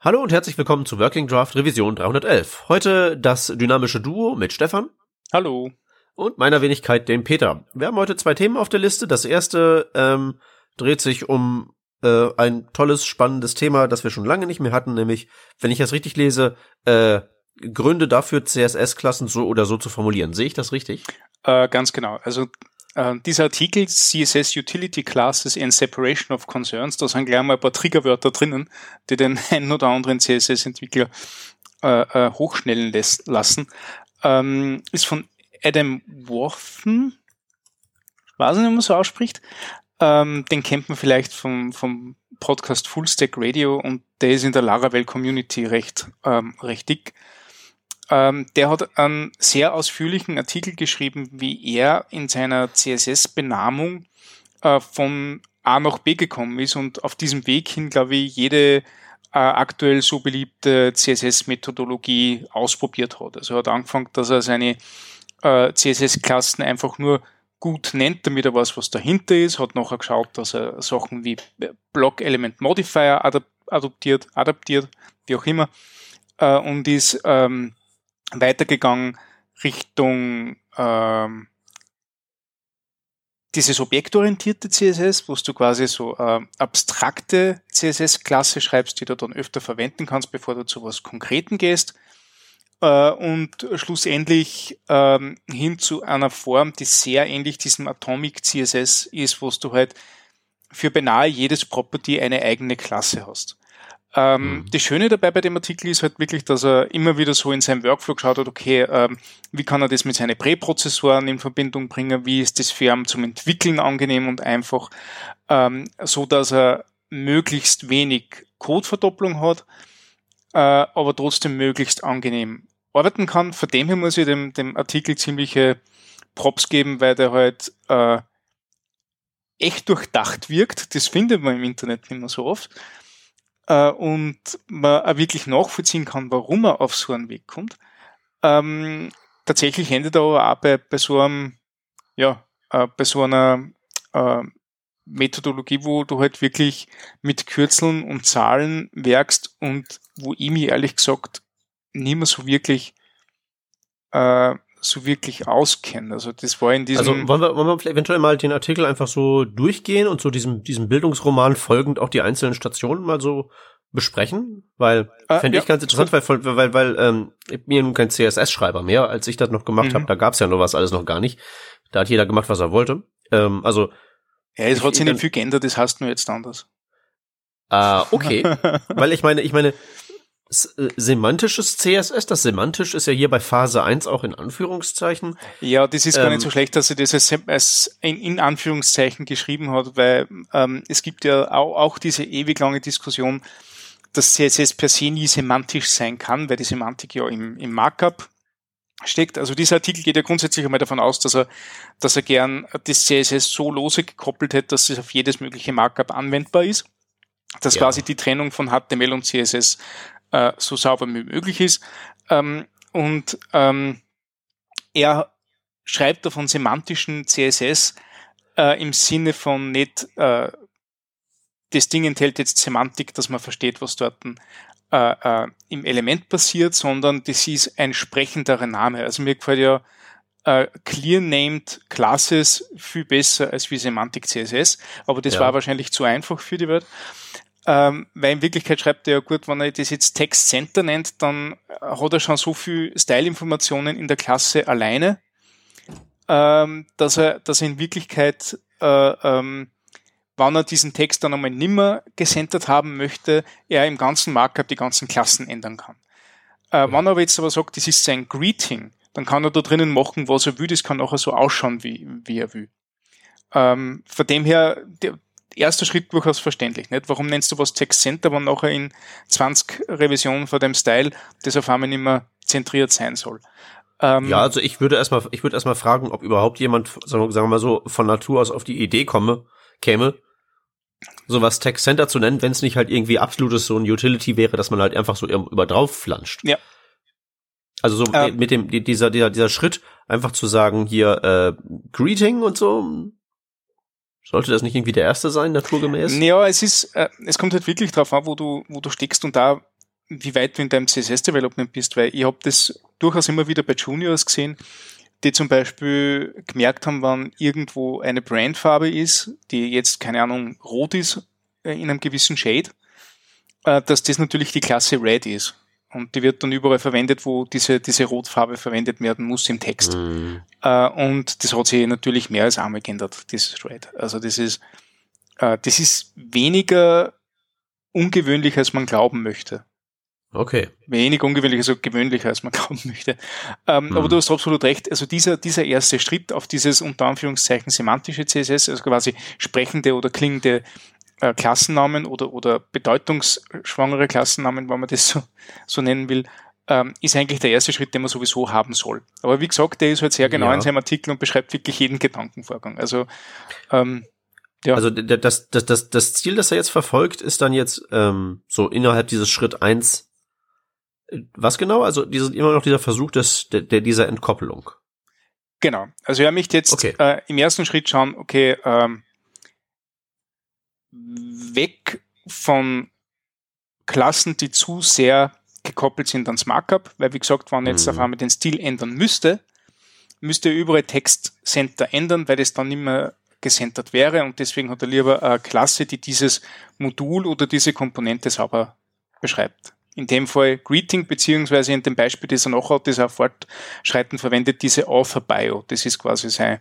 Hallo und herzlich willkommen zu Working Draft Revision 311. Heute das dynamische Duo mit Stefan. Hallo. Und meiner Wenigkeit, dem Peter. Wir haben heute zwei Themen auf der Liste. Das erste ähm, dreht sich um äh, ein tolles, spannendes Thema, das wir schon lange nicht mehr hatten, nämlich, wenn ich das richtig lese, äh, Gründe dafür, CSS-Klassen so oder so zu formulieren. Sehe ich das richtig? Äh, ganz genau. Also äh, dieser Artikel CSS Utility Classes and Separation of Concerns, da sind gleich mal ein paar Triggerwörter drinnen, die den einen oder anderen CSS-Entwickler äh, äh, hochschnellen lässt, lassen. Ähm, ist von Adam Worthen, weiß nicht, wie man so ausspricht. Ähm, den kennt man vielleicht vom, vom Podcast Full Stack Radio und der ist in der Laravel Community recht, ähm, recht dick. Ähm, der hat einen sehr ausführlichen Artikel geschrieben, wie er in seiner CSS-Benamung äh, von A nach B gekommen ist und auf diesem Weg hin, glaube ich, jede äh, aktuell so beliebte CSS-Methodologie ausprobiert hat. Also er hat angefangen, dass er seine äh, CSS-Klassen einfach nur gut nennt, damit er weiß, was dahinter ist, hat nachher geschaut, dass er Sachen wie Block Element Modifier adaptiert, adaptiert, wie auch immer, äh, und ist ähm, weitergegangen Richtung ähm, dieses objektorientierte CSS, wo du quasi so äh, abstrakte CSS-Klasse schreibst, die du dann öfter verwenden kannst, bevor du zu was Konkreten gehst. Äh, und schlussendlich ähm, hin zu einer Form, die sehr ähnlich diesem Atomic CSS ist, wo du halt für beinahe jedes Property eine eigene Klasse hast. Ähm, mhm. Das Schöne dabei bei dem Artikel ist halt wirklich, dass er immer wieder so in seinem Workflow geschaut hat, okay, ähm, wie kann er das mit seinen Präprozessoren in Verbindung bringen, wie ist das für ihn zum Entwickeln angenehm und einfach, ähm, so dass er möglichst wenig Codeverdopplung hat, äh, aber trotzdem möglichst angenehm arbeiten kann. Von dem her muss ich dem, dem Artikel ziemliche Props geben, weil der halt äh, echt durchdacht wirkt. Das findet man im Internet nicht mehr so oft äh, und man auch wirklich nachvollziehen kann, warum er auf so einen Weg kommt. Ähm, tatsächlich endet er aber auch bei, bei so einem, ja, äh, bei so einer äh, Methodologie, wo du halt wirklich mit Kürzeln und Zahlen werkst und wo ich mich ehrlich gesagt nicht mehr so wirklich äh, so wirklich auskennen. Also das war in diesem. Also wollen wir, wollen wir vielleicht eventuell mal den Artikel einfach so durchgehen und so diesem, diesem Bildungsroman folgend auch die einzelnen Stationen mal so besprechen? Weil äh, fände ja, ich ganz interessant, weil, weil, weil ähm, ich bin ja nun kein CSS-Schreiber mehr, als ich das noch gemacht mhm. habe. Da gab's ja nur was alles noch gar nicht. Da hat jeder gemacht, was er wollte. Ähm, also ja, es hat sich nicht viel geändert, das heißt nur jetzt anders. Ah, okay. weil ich meine, ich meine, semantisches CSS, das semantisch ist ja hier bei Phase 1 auch in Anführungszeichen. Ja, das ist ähm, gar nicht so ähm, schlecht, dass sie das als, in, in, Anführungszeichen geschrieben hat, weil ähm, es gibt ja auch, auch diese ewig lange Diskussion, dass CSS per se nie semantisch sein kann, weil die Semantik ja im, im Markup steckt. Also dieser Artikel geht ja grundsätzlich einmal davon aus, dass er, dass er gern das CSS so lose gekoppelt hätte, dass es auf jedes mögliche Markup anwendbar ist. Dass ja. quasi die Trennung von HTML und CSS äh, so sauber wie möglich ist. Ähm, und ähm, er schreibt da von semantischen CSS äh, im Sinne von nicht, äh, das Ding enthält jetzt Semantik, dass man versteht, was dort äh, äh, im Element passiert, sondern das ist ein sprechenderer Name. Also mir gefällt ja äh, Clear Named Classes viel besser als wie Semantik CSS, aber das ja. war wahrscheinlich zu einfach für die Welt. Ähm, weil in Wirklichkeit schreibt er ja gut, wenn er das jetzt Text Center nennt, dann hat er schon so viel Style-Informationen in der Klasse alleine, ähm, dass er, dass er in Wirklichkeit, äh, ähm, wenn er diesen Text dann einmal nimmer gecentert haben möchte, er im ganzen Markup die ganzen Klassen ändern kann. Äh, wenn er aber jetzt aber sagt, das ist sein Greeting, dann kann er da drinnen machen, was er will, das kann nachher so ausschauen, wie, wie er will. Ähm, von dem her, der, erster Schritt durchaus verständlich. Nicht? Warum nennst du was Text Center, wenn nachher in 20 Revisionen von dem Style das auf einmal nicht mehr zentriert sein soll? Ähm, ja, also ich würde erstmal, ich würde erstmal fragen, ob überhaupt jemand, sagen wir mal so, von Natur aus auf die Idee komme, käme, sowas Text Center zu nennen, wenn es nicht halt irgendwie absolutes so ein Utility wäre, dass man halt einfach so über drauf flanscht. Ja. Also so ähm, mit dem dieser dieser dieser Schritt einfach zu sagen hier äh, Greeting und so sollte das nicht irgendwie der erste sein, naturgemäß? Ja, es ist, äh, es kommt halt wirklich drauf an, wo du, wo du steckst und da wie weit du in deinem CSS-Development bist, weil ich habe das durchaus immer wieder bei Juniors gesehen, die zum Beispiel gemerkt haben, wann irgendwo eine Brandfarbe ist, die jetzt, keine Ahnung, rot ist äh, in einem gewissen Shade, äh, dass das natürlich die Klasse Red ist. Und die wird dann überall verwendet, wo diese, diese Rotfarbe verwendet werden muss im Text. Mhm. Und das hat sich natürlich mehr als einmal geändert, dieses Red. Also das ist, das ist weniger ungewöhnlich, als man glauben möchte. Okay. Wenig ungewöhnlich, also gewöhnlicher, als man glauben möchte. Ähm, hm. Aber du hast absolut recht. Also dieser, dieser erste Schritt auf dieses unter Anführungszeichen semantische CSS, also quasi sprechende oder klingende äh, Klassennamen oder, oder bedeutungsschwangere Klassennamen, wenn man das so, so nennen will, ähm, ist eigentlich der erste Schritt, den man sowieso haben soll. Aber wie gesagt, der ist halt sehr genau ja. in seinem Artikel und beschreibt wirklich jeden Gedankenvorgang. Also ähm, ja. Also das, das, das, das Ziel, das er jetzt verfolgt, ist dann jetzt ähm, so innerhalb dieses Schritt eins was genau? Also diese, immer noch dieser Versuch des, der, der dieser Entkoppelung. Genau. Also er möchte jetzt okay. äh, im ersten Schritt schauen, okay, ähm, weg von Klassen, die zu sehr gekoppelt sind ans Markup, weil wie gesagt, wenn jetzt mhm. auf einmal den Stil ändern müsste, müsste er überall Textcenter ändern, weil das dann nicht mehr gesentert wäre und deswegen hat er lieber eine Klasse, die dieses Modul oder diese Komponente sauber beschreibt in dem Fall Greeting, beziehungsweise in dem Beispiel, das er noch hat, das er fortschreitend verwendet, diese Author Bio. Das ist quasi sein,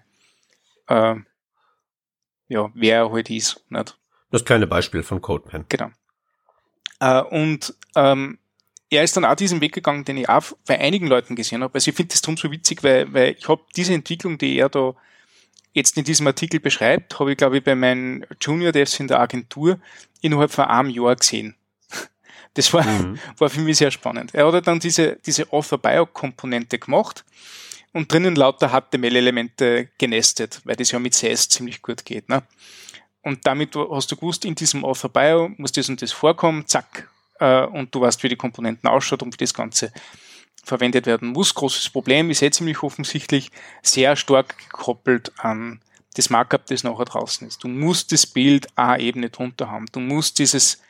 äh, ja, wer er halt ist. Nicht? Das kleine Beispiel von CodePen. Genau. Äh, und ähm, er ist dann auch diesen Weg gegangen, den ich auch bei einigen Leuten gesehen habe. Also ich finde das drum so witzig, weil, weil ich habe diese Entwicklung, die er da jetzt in diesem Artikel beschreibt, habe ich, glaube ich, bei meinen Junior Devs in der Agentur innerhalb von einem Jahr gesehen. Das war, mhm. war für mich sehr spannend. Er hat dann diese, diese Author-Bio-Komponente gemacht und drinnen lauter HTML-Elemente genestet, weil das ja mit CS ziemlich gut geht. Ne? Und damit hast du gewusst, in diesem Author-Bio muss das und das vorkommen, zack, äh, und du weißt, wie die Komponenten ausschaut und wie das Ganze verwendet werden muss. Großes Problem ist jetzt ziemlich offensichtlich sehr stark gekoppelt an das Markup, das nachher draußen ist. Du musst das Bild A-Ebene drunter haben. Du musst dieses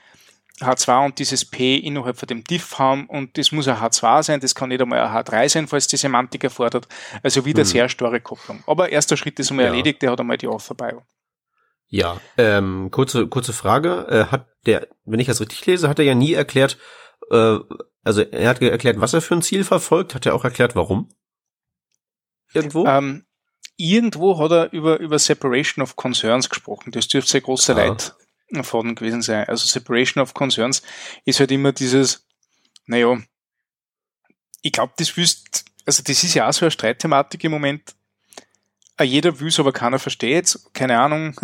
H2 und dieses P innerhalb von dem Diff haben und das muss ein H2 sein, das kann nicht einmal ein H3 sein, falls die Semantik erfordert. Also wieder hm. sehr starre Kopplung. Aber erster Schritt ist einmal ja. erledigt, der hat einmal die Author Bio. Ja, ähm, kurze, kurze Frage. Äh, hat der, wenn ich das richtig lese, hat er ja nie erklärt, äh, also er hat erklärt, was er für ein Ziel verfolgt, hat er auch erklärt, warum? Irgendwo? Ähm, irgendwo hat er über, über Separation of Concerns gesprochen. Das dürfte sehr große ah. Leid Faden gewesen sein. Also Separation of Concerns ist halt immer dieses, naja, ich glaube, das wüsst, also das ist ja auch so eine Streitthematik im Moment. Ah, jeder will aber keiner versteht keine Ahnung.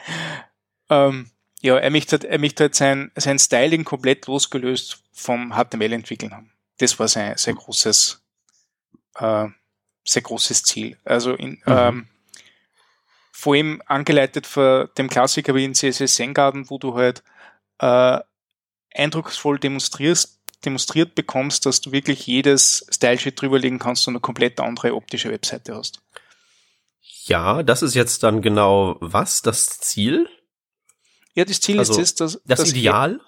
ähm, ja, er möchte halt, er möchte halt sein, sein Styling komplett losgelöst vom HTML-Entwickeln haben. Das war sein, sein großes, äh, sehr großes Ziel. Also in, mhm. ähm, vor allem angeleitet von dem Klassiker wie in CSS Zen wo du halt äh, eindrucksvoll demonstrierst, demonstriert bekommst, dass du wirklich jedes Style-Sheet drüberlegen kannst und eine komplett andere optische Webseite hast. Ja, das ist jetzt dann genau was? Das Ziel? Ja, das Ziel also ist das, dass, das Ideal?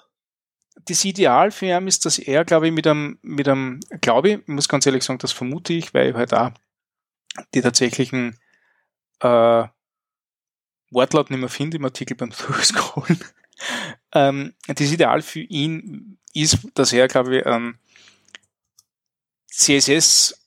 Er, das Ideal für ihn ist, dass er, glaube ich, mit einem, mit einem, glaube ich, ich muss ganz ehrlich sagen, das vermute ich, weil ich halt auch die tatsächlichen äh, Wortlaut nicht mehr finde im Artikel beim Durchscrollen. ähm, das Ideal für ihn ist, dass er, glaube ich, ähm, CSS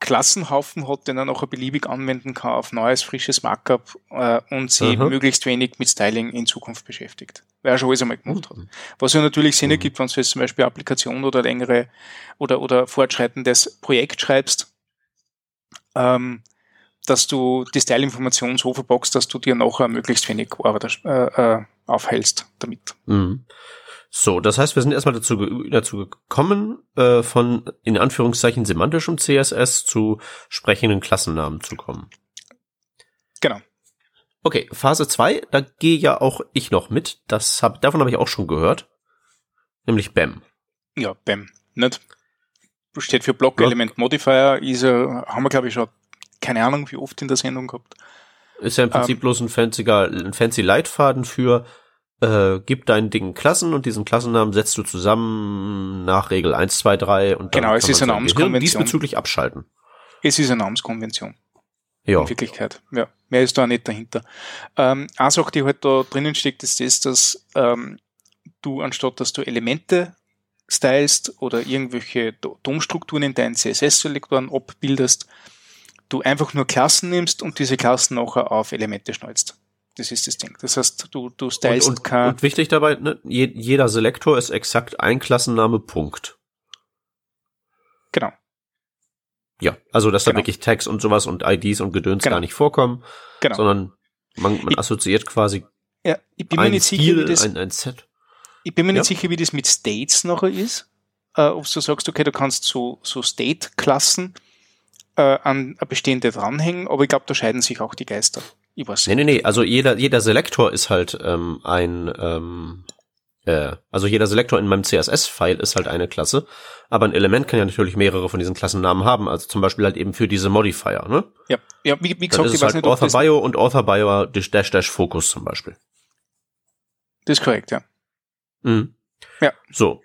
Klassenhaufen hat, den er nachher beliebig anwenden kann auf neues, frisches Markup äh, und sich Aha. möglichst wenig mit Styling in Zukunft beschäftigt. Weil er schon alles einmal gemacht hat. Was ja natürlich Sinn ergibt, wenn du jetzt zum Beispiel Applikation oder längere oder, oder fortschreitendes Projekt schreibst, ähm, dass du die Style-Information so verboxt, dass du dir nachher möglichst wenig Arbeit äh, äh, aufhältst damit. Mhm. So, das heißt, wir sind erstmal dazu, dazu gekommen, äh, von in Anführungszeichen semantischem CSS zu sprechenden Klassennamen zu kommen. Genau. Okay, Phase 2, da gehe ja auch ich noch mit. Das hab, davon habe ich auch schon gehört. Nämlich BAM. Ja, BAM. Nicht? Steht für Block Element Modifier, ist, äh, haben wir glaube ich schon keine Ahnung, wie oft in der Sendung gehabt. Ist ja im Prinzip ähm, bloß ein fancy, ein fancy Leitfaden für äh, gib deinen Dingen Klassen und diesen Klassennamen setzt du zusammen nach Regel 1, 2, 3 und dann Genau, es ist eine Namenskonvention. diesbezüglich abschalten. Es ist eine Namenskonvention. Ja. In Wirklichkeit. Ja. Mehr ist da nicht dahinter. Ähm, eine Sache, die halt da drinnen steckt, ist das, dass ähm, du, anstatt dass du Elemente stylst oder irgendwelche DOM-Strukturen in deinen CSS-Selektoren abbildest, du einfach nur Klassen nimmst und diese Klassen nachher auf Elemente schnallst. Das ist das Ding. Das heißt, du, du stylst und, und, kein und wichtig dabei, ne, jeder Selektor ist exakt ein Klassenname, Punkt. Genau. Ja, also dass genau. da wirklich Tags und sowas und IDs und Gedöns genau. gar nicht vorkommen, genau. sondern man, man assoziiert quasi ja, ich bin mir nicht sicher, wie das, ein, ein Set. Ich bin mir ja. nicht sicher, wie das mit States nachher ist. Äh, ob du sagst, okay, du kannst so, so State-Klassen äh, an eine bestehende dranhängen, aber ich glaube, da scheiden sich auch die Geister. Ich nicht. Nee, nee, nee, also jeder, jeder Selektor ist halt ähm, ein, ähm, äh, also jeder Selektor in meinem CSS-File ist halt eine Klasse, aber ein Element kann ja natürlich mehrere von diesen Klassennamen haben, also zum Beispiel halt eben für diese Modifier, ne? Ja, ja wie, wie gesagt, ich weiß halt nicht, Author Bio und Author Bio dash dash Focus zum Beispiel. Das ist korrekt, ja. Mhm. Ja. So.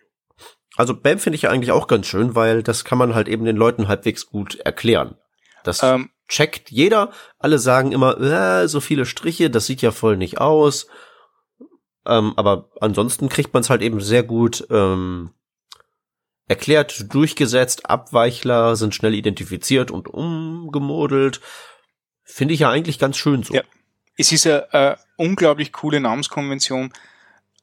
Also BAM finde ich ja eigentlich auch ganz schön, weil das kann man halt eben den Leuten halbwegs gut erklären. Das ähm, checkt jeder. Alle sagen immer, äh, so viele Striche, das sieht ja voll nicht aus. Ähm, aber ansonsten kriegt man es halt eben sehr gut ähm, erklärt, durchgesetzt. Abweichler sind schnell identifiziert und umgemodelt. Finde ich ja eigentlich ganz schön so. Ja. Es ist eine, eine unglaublich coole Namenskonvention.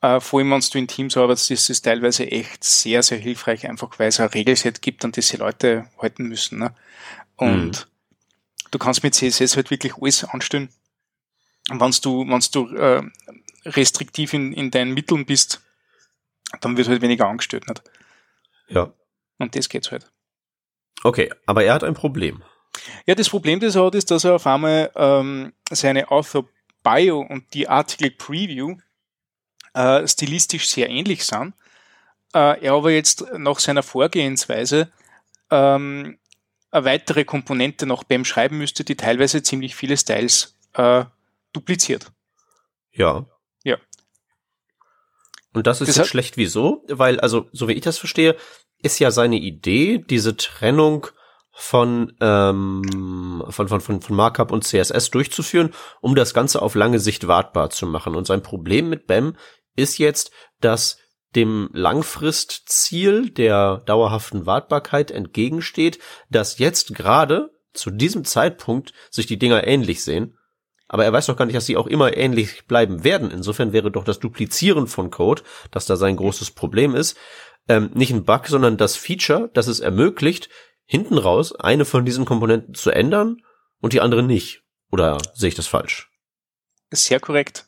Äh, vor allem, wenn du in Teams arbeitest, ist es teilweise echt sehr, sehr hilfreich, einfach weil es ein Regelset gibt, an das die Leute halten müssen. Ne? Und mhm du kannst mit CSS halt wirklich alles anstellen. Und wenn du, wenn du äh, restriktiv in, in deinen Mitteln bist, dann wird halt weniger angestellt. Nicht? Ja. Und das geht's halt. Okay, aber er hat ein Problem. Ja, das Problem, das er hat, ist, dass er auf einmal ähm, seine Author Bio und die Article Preview äh, stilistisch sehr ähnlich sind. Äh, er aber jetzt nach seiner Vorgehensweise ähm, eine weitere Komponente noch beim Schreiben müsste, die teilweise ziemlich viele Styles äh, dupliziert. Ja. Ja. Und das ist das jetzt schlecht wieso? Weil, also, so wie ich das verstehe, ist ja seine Idee, diese Trennung von, ähm, von, von, von, von Markup und CSS durchzuführen, um das Ganze auf lange Sicht wartbar zu machen. Und sein Problem mit BEM ist jetzt, dass dem Langfristziel der dauerhaften Wartbarkeit entgegensteht, dass jetzt gerade zu diesem Zeitpunkt sich die Dinger ähnlich sehen. Aber er weiß doch gar nicht, dass sie auch immer ähnlich bleiben werden. Insofern wäre doch das Duplizieren von Code, das da sein großes Problem ist, ähm, nicht ein Bug, sondern das Feature, das es ermöglicht, hinten raus eine von diesen Komponenten zu ändern und die andere nicht. Oder sehe ich das falsch? Sehr korrekt.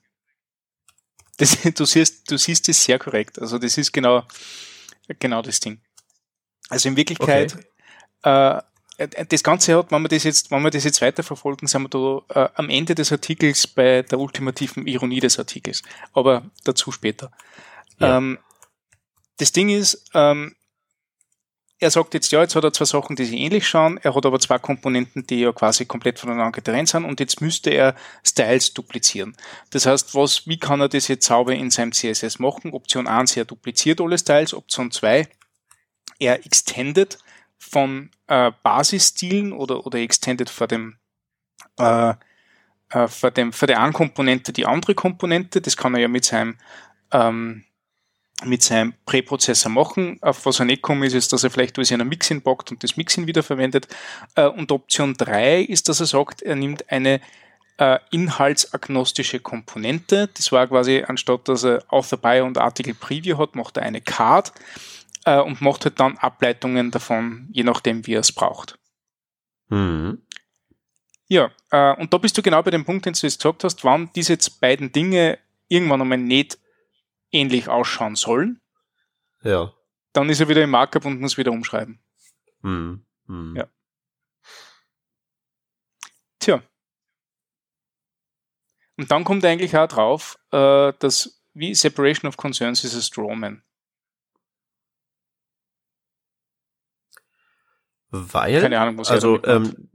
Das, du siehst, du siehst es sehr korrekt. Also das ist genau, genau das Ding. Also in Wirklichkeit, okay. äh, das Ganze hat, wenn wir das jetzt, wenn wir das jetzt weiterverfolgen, sind wir da äh, am Ende des Artikels bei der ultimativen Ironie des Artikels. Aber dazu später. Ja. Ähm, das Ding ist, ähm, er sagt jetzt, ja, jetzt hat er zwei Sachen, die sich ähnlich schauen, er hat aber zwei Komponenten, die ja quasi komplett voneinander getrennt sind und jetzt müsste er Styles duplizieren. Das heißt, was, wie kann er das jetzt sauber in seinem CSS machen? Option 1, er dupliziert alle Styles, Option 2, er extendet von äh, Basisstilen oder, oder extendet vor dem äh, äh, vor, dem, vor der einen Komponente die andere Komponente. Das kann er ja mit seinem ähm, mit seinem Präprozessor machen. Auf was er nicht kommt, ist, ist, dass er vielleicht alles in ein Mixin packt und das Mixin wiederverwendet. Äh, und Option 3 ist, dass er sagt, er nimmt eine äh, inhaltsagnostische Komponente. Das war quasi, anstatt dass er Author Bio und Article Preview hat, macht er eine Card äh, und macht halt dann Ableitungen davon, je nachdem, wie er es braucht. Mhm. Ja, und da bist du genau bei dem Punkt, den du jetzt gesagt hast, wann diese beiden Dinge irgendwann einmal nicht ähnlich ausschauen sollen, ja. dann ist er wieder im Markup und muss wieder umschreiben. Hm. Hm. Ja. Tja. Und dann kommt eigentlich auch drauf, äh, dass wie Separation of Concerns ist a Strawman. Weil, Keine Ahnung, was also ähm,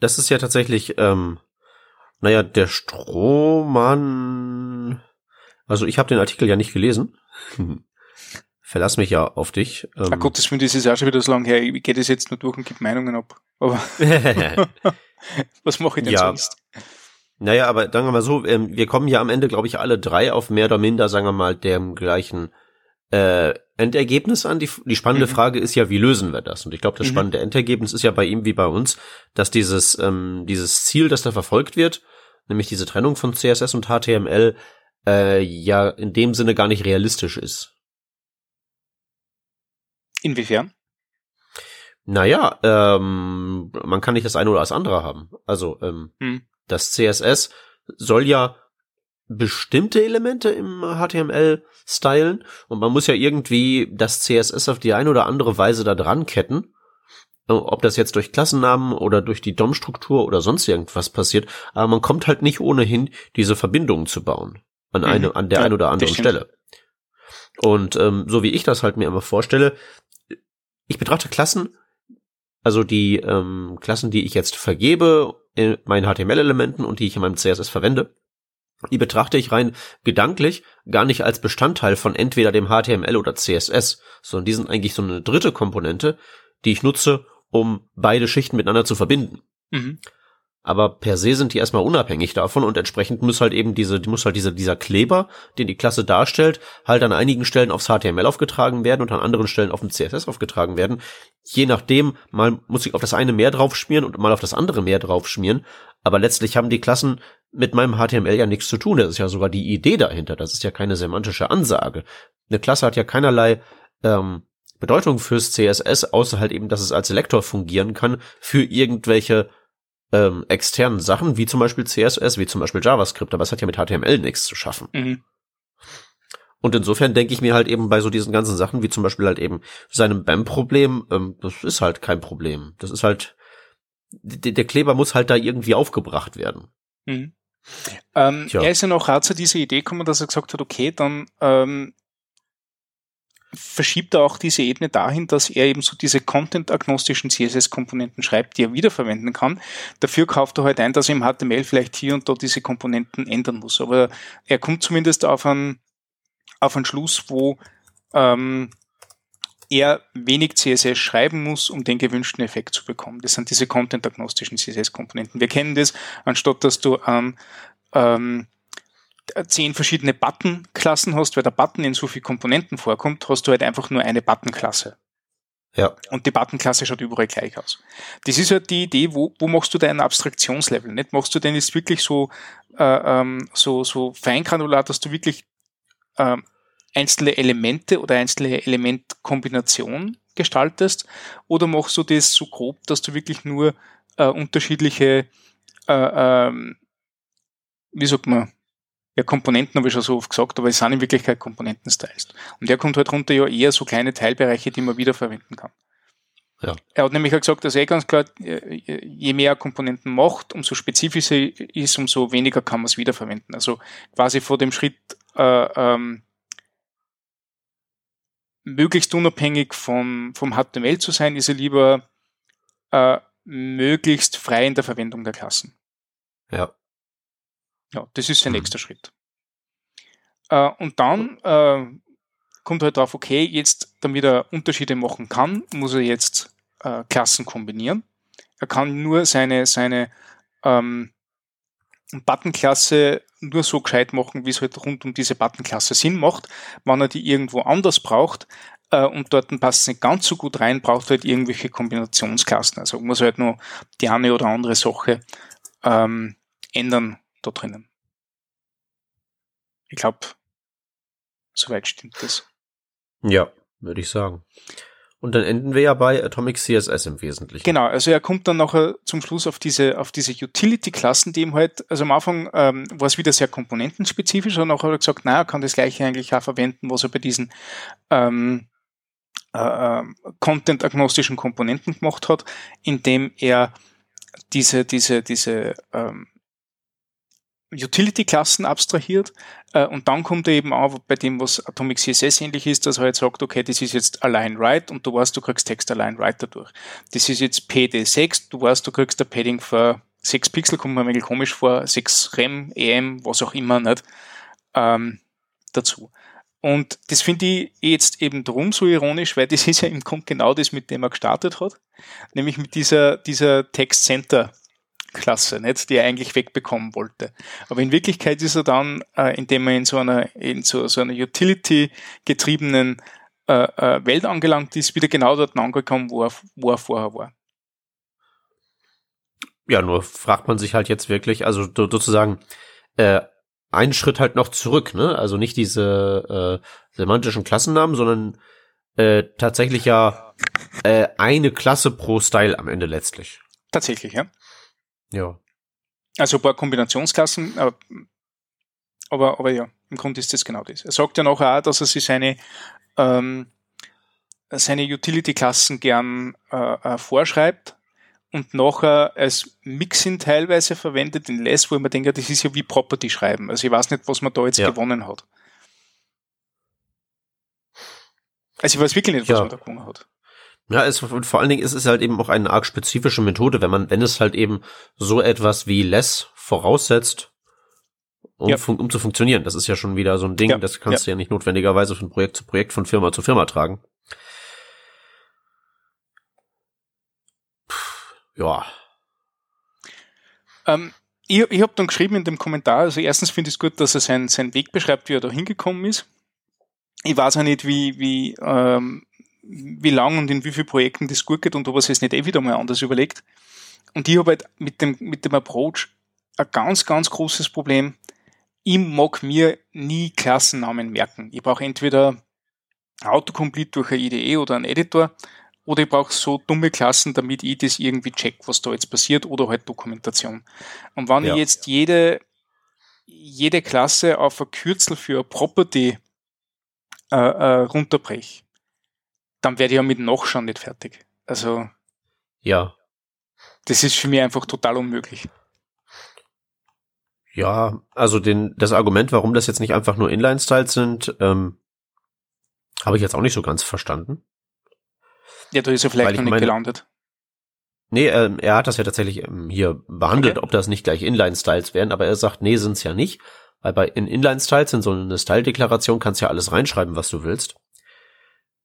das ist ja tatsächlich, ähm, naja, der Strohmann Also ich habe den Artikel ja nicht gelesen. Verlass mich ja auf dich. Ähm, Ach Gott, das ist ja schon wieder so lange her. Ich gehe das jetzt nur durch und gebe Meinungen ab. Aber was mache ich denn ja. sonst? Naja, aber sagen wir mal so, ähm, wir kommen ja am Ende, glaube ich, alle drei auf mehr oder minder, sagen wir mal, dem gleichen äh, Endergebnis an. Die, die spannende mhm. Frage ist ja, wie lösen wir das? Und ich glaube, das mhm. spannende Endergebnis ist ja bei ihm wie bei uns, dass dieses, ähm, dieses Ziel, das da verfolgt wird, nämlich diese Trennung von CSS und HTML, äh, ja in dem Sinne gar nicht realistisch ist. Inwiefern? Naja, ähm, man kann nicht das eine oder das andere haben. Also ähm, hm. das CSS soll ja bestimmte Elemente im HTML stylen und man muss ja irgendwie das CSS auf die eine oder andere Weise da dran ketten. Ob das jetzt durch Klassennamen oder durch die DOM-Struktur oder sonst irgendwas passiert, aber man kommt halt nicht ohnehin, diese Verbindungen zu bauen. An eine, mhm. an der ja, einen oder anderen Stelle. Und ähm, so wie ich das halt mir immer vorstelle, ich betrachte Klassen, also die ähm, Klassen, die ich jetzt vergebe in meinen HTML-Elementen und die ich in meinem CSS verwende, die betrachte ich rein gedanklich gar nicht als Bestandteil von entweder dem HTML oder CSS, sondern die sind eigentlich so eine dritte Komponente, die ich nutze, um beide Schichten miteinander zu verbinden. Mhm. Aber per se sind die erstmal unabhängig davon und entsprechend muss halt eben diese, muss halt diese, dieser Kleber, den die Klasse darstellt, halt an einigen Stellen aufs HTML aufgetragen werden und an anderen Stellen auf dem CSS aufgetragen werden. Je nachdem, mal muss ich auf das eine mehr draufschmieren und mal auf das andere mehr draufschmieren. Aber letztlich haben die Klassen mit meinem HTML ja nichts zu tun. Das ist ja sogar die Idee dahinter. Das ist ja keine semantische Ansage. Eine Klasse hat ja keinerlei ähm, Bedeutung fürs CSS, außer halt eben, dass es als Selektor fungieren kann für irgendwelche ähm, externen Sachen, wie zum Beispiel CSS, wie zum Beispiel JavaScript, aber es hat ja mit HTML nichts zu schaffen. Mhm. Und insofern denke ich mir halt eben bei so diesen ganzen Sachen, wie zum Beispiel halt eben seinem BAM-Problem, ähm, das ist halt kein Problem. Das ist halt, der Kleber muss halt da irgendwie aufgebracht werden. Mhm. Ähm, er ist ja noch rat zu dieser Idee gekommen, dass er gesagt hat, okay, dann ähm, verschiebt er auch diese Ebene dahin, dass er eben so diese content-agnostischen CSS-Komponenten schreibt, die er wiederverwenden kann. Dafür kauft er halt ein, dass er im HTML vielleicht hier und da diese Komponenten ändern muss. Aber er kommt zumindest auf einen, auf einen Schluss, wo ähm, er wenig CSS schreiben muss, um den gewünschten Effekt zu bekommen. Das sind diese content-agnostischen CSS-Komponenten. Wir kennen das, anstatt dass du ähm, ähm, zehn verschiedene Button-Klassen hast, weil der Button in so vielen Komponenten vorkommt, hast du halt einfach nur eine Button-Klasse. Ja. Und die Button-Klasse schaut überall gleich aus. Das ist halt die Idee, wo, wo machst du dein Abstraktionslevel? Nicht machst du denn jetzt wirklich so, äh, ähm, so, so feingranular, dass du wirklich äh, einzelne Elemente oder einzelne Elementkombinationen gestaltest? Oder machst du das so grob, dass du wirklich nur äh, unterschiedliche, äh, ähm, wie sagt man, ja, Komponenten habe ich schon so oft gesagt, aber es sind in Wirklichkeit Komponenten-Styles. Und der kommt halt runter ja eher so kleine Teilbereiche, die man wiederverwenden kann. Ja. Er hat nämlich auch gesagt, dass er ganz klar, je mehr Komponenten macht, umso spezifischer ist, umso weniger kann man es wiederverwenden. Also quasi vor dem Schritt äh, ähm, möglichst unabhängig vom, vom HTML zu sein, ist er lieber äh, möglichst frei in der Verwendung der Klassen. Ja. Ja, das ist der mhm. nächste Schritt. Äh, und dann äh, kommt halt drauf, okay, jetzt, damit er Unterschiede machen kann, muss er jetzt äh, Klassen kombinieren. Er kann nur seine, seine ähm, Button-Klasse nur so gescheit machen, wie es halt rund um diese Button-Klasse Sinn macht. Wenn er die irgendwo anders braucht äh, und dort passt es nicht ganz so gut rein, braucht er halt irgendwelche Kombinationsklassen. Also muss er halt nur die eine oder andere Sache ähm, ändern da drinnen. Ich glaube, soweit stimmt das. Ja, würde ich sagen. Und dann enden wir ja bei Atomic CSS im Wesentlichen. Genau, also er kommt dann nachher zum Schluss auf diese, auf diese Utility-Klassen, die ihm halt, also am Anfang ähm, war es wieder sehr komponentenspezifisch, und nachher hat er gesagt, naja, er kann das gleiche eigentlich auch verwenden, was er bei diesen ähm, äh, ähm, content-agnostischen Komponenten gemacht hat, indem er diese, diese, diese ähm, Utility-Klassen abstrahiert äh, und dann kommt er eben auch bei dem, was Atomic CSS ähnlich ist, dass er halt sagt, okay, das ist jetzt Align Right und du weißt, du kriegst Text Align Right dadurch. Das ist jetzt PD6, du weißt, du kriegst ein Padding für 6 Pixel, kommt mir ein komisch vor, 6 REM, EM, was auch immer, nicht? Ähm, dazu. Und das finde ich jetzt eben drum so ironisch, weil das ist ja im Grunde genau das, mit dem er gestartet hat, nämlich mit dieser, dieser Text Center Klasse, nicht, die er eigentlich wegbekommen wollte. Aber in Wirklichkeit ist er dann, äh, indem er in so einer, in so, so einer Utility getriebenen äh, äh, Welt angelangt ist, wieder genau dort angekommen, wo er, wo er vorher war. Ja, nur fragt man sich halt jetzt wirklich, also sozusagen, äh, einen Schritt halt noch zurück, ne? Also nicht diese äh, semantischen Klassennamen, sondern äh, tatsächlich ja äh, eine Klasse pro Style am Ende letztlich. Tatsächlich, ja. Ja. Also ein paar Kombinationsklassen, aber, aber, aber ja, im Grunde ist das genau das. Er sagt ja noch auch, dass er sich seine, ähm, seine Utility-Klassen gern äh, äh, vorschreibt und nachher als Mixin teilweise verwendet in Less, wo ich mir denke, das ist ja wie Property schreiben. Also ich weiß nicht, was man da jetzt ja. gewonnen hat. Also ich weiß wirklich nicht, was ja. man da gewonnen hat. Ja, es, und vor allen Dingen ist es halt eben auch eine arg spezifische Methode, wenn man, wenn es halt eben so etwas wie Less voraussetzt, um, ja. um zu funktionieren. Das ist ja schon wieder so ein Ding, das kannst du ja nicht notwendigerweise von Projekt zu Projekt, von Firma zu Firma tragen. Ja. Ähm, ich ich habe dann geschrieben in dem Kommentar, also erstens finde ich es gut, dass er seinen, seinen Weg beschreibt, wie er da hingekommen ist. Ich weiß auch nicht, wie, wie, ähm, wie lang und in wie vielen Projekten das gut geht und ob er sich nicht eh wieder mal anders überlegt. Und ich habe halt mit dem, mit dem Approach ein ganz, ganz großes Problem. Ich mag mir nie Klassennamen merken. Ich brauche entweder Autocomplete durch eine IDE oder einen Editor oder ich brauche so dumme Klassen, damit ich das irgendwie check, was da jetzt passiert, oder halt Dokumentation. Und wenn ja. ich jetzt jede, jede Klasse auf ein Kürzel für eine Property äh, äh, runterbreche, dann werde ich ja mit noch schon nicht fertig. Also. Ja. Das ist für mich einfach total unmöglich. Ja, also den, das Argument, warum das jetzt nicht einfach nur Inline-Styles sind, ähm, habe ich jetzt auch nicht so ganz verstanden. Ja, du ist ja vielleicht noch nicht meine, gelandet. Nee, ähm, er hat das ja tatsächlich ähm, hier behandelt, okay. ob das nicht gleich Inline-Styles wären, aber er sagt, nee, sind's ja nicht. Weil bei in Inline-Styles in so eine Style-Deklaration kannst du ja alles reinschreiben, was du willst.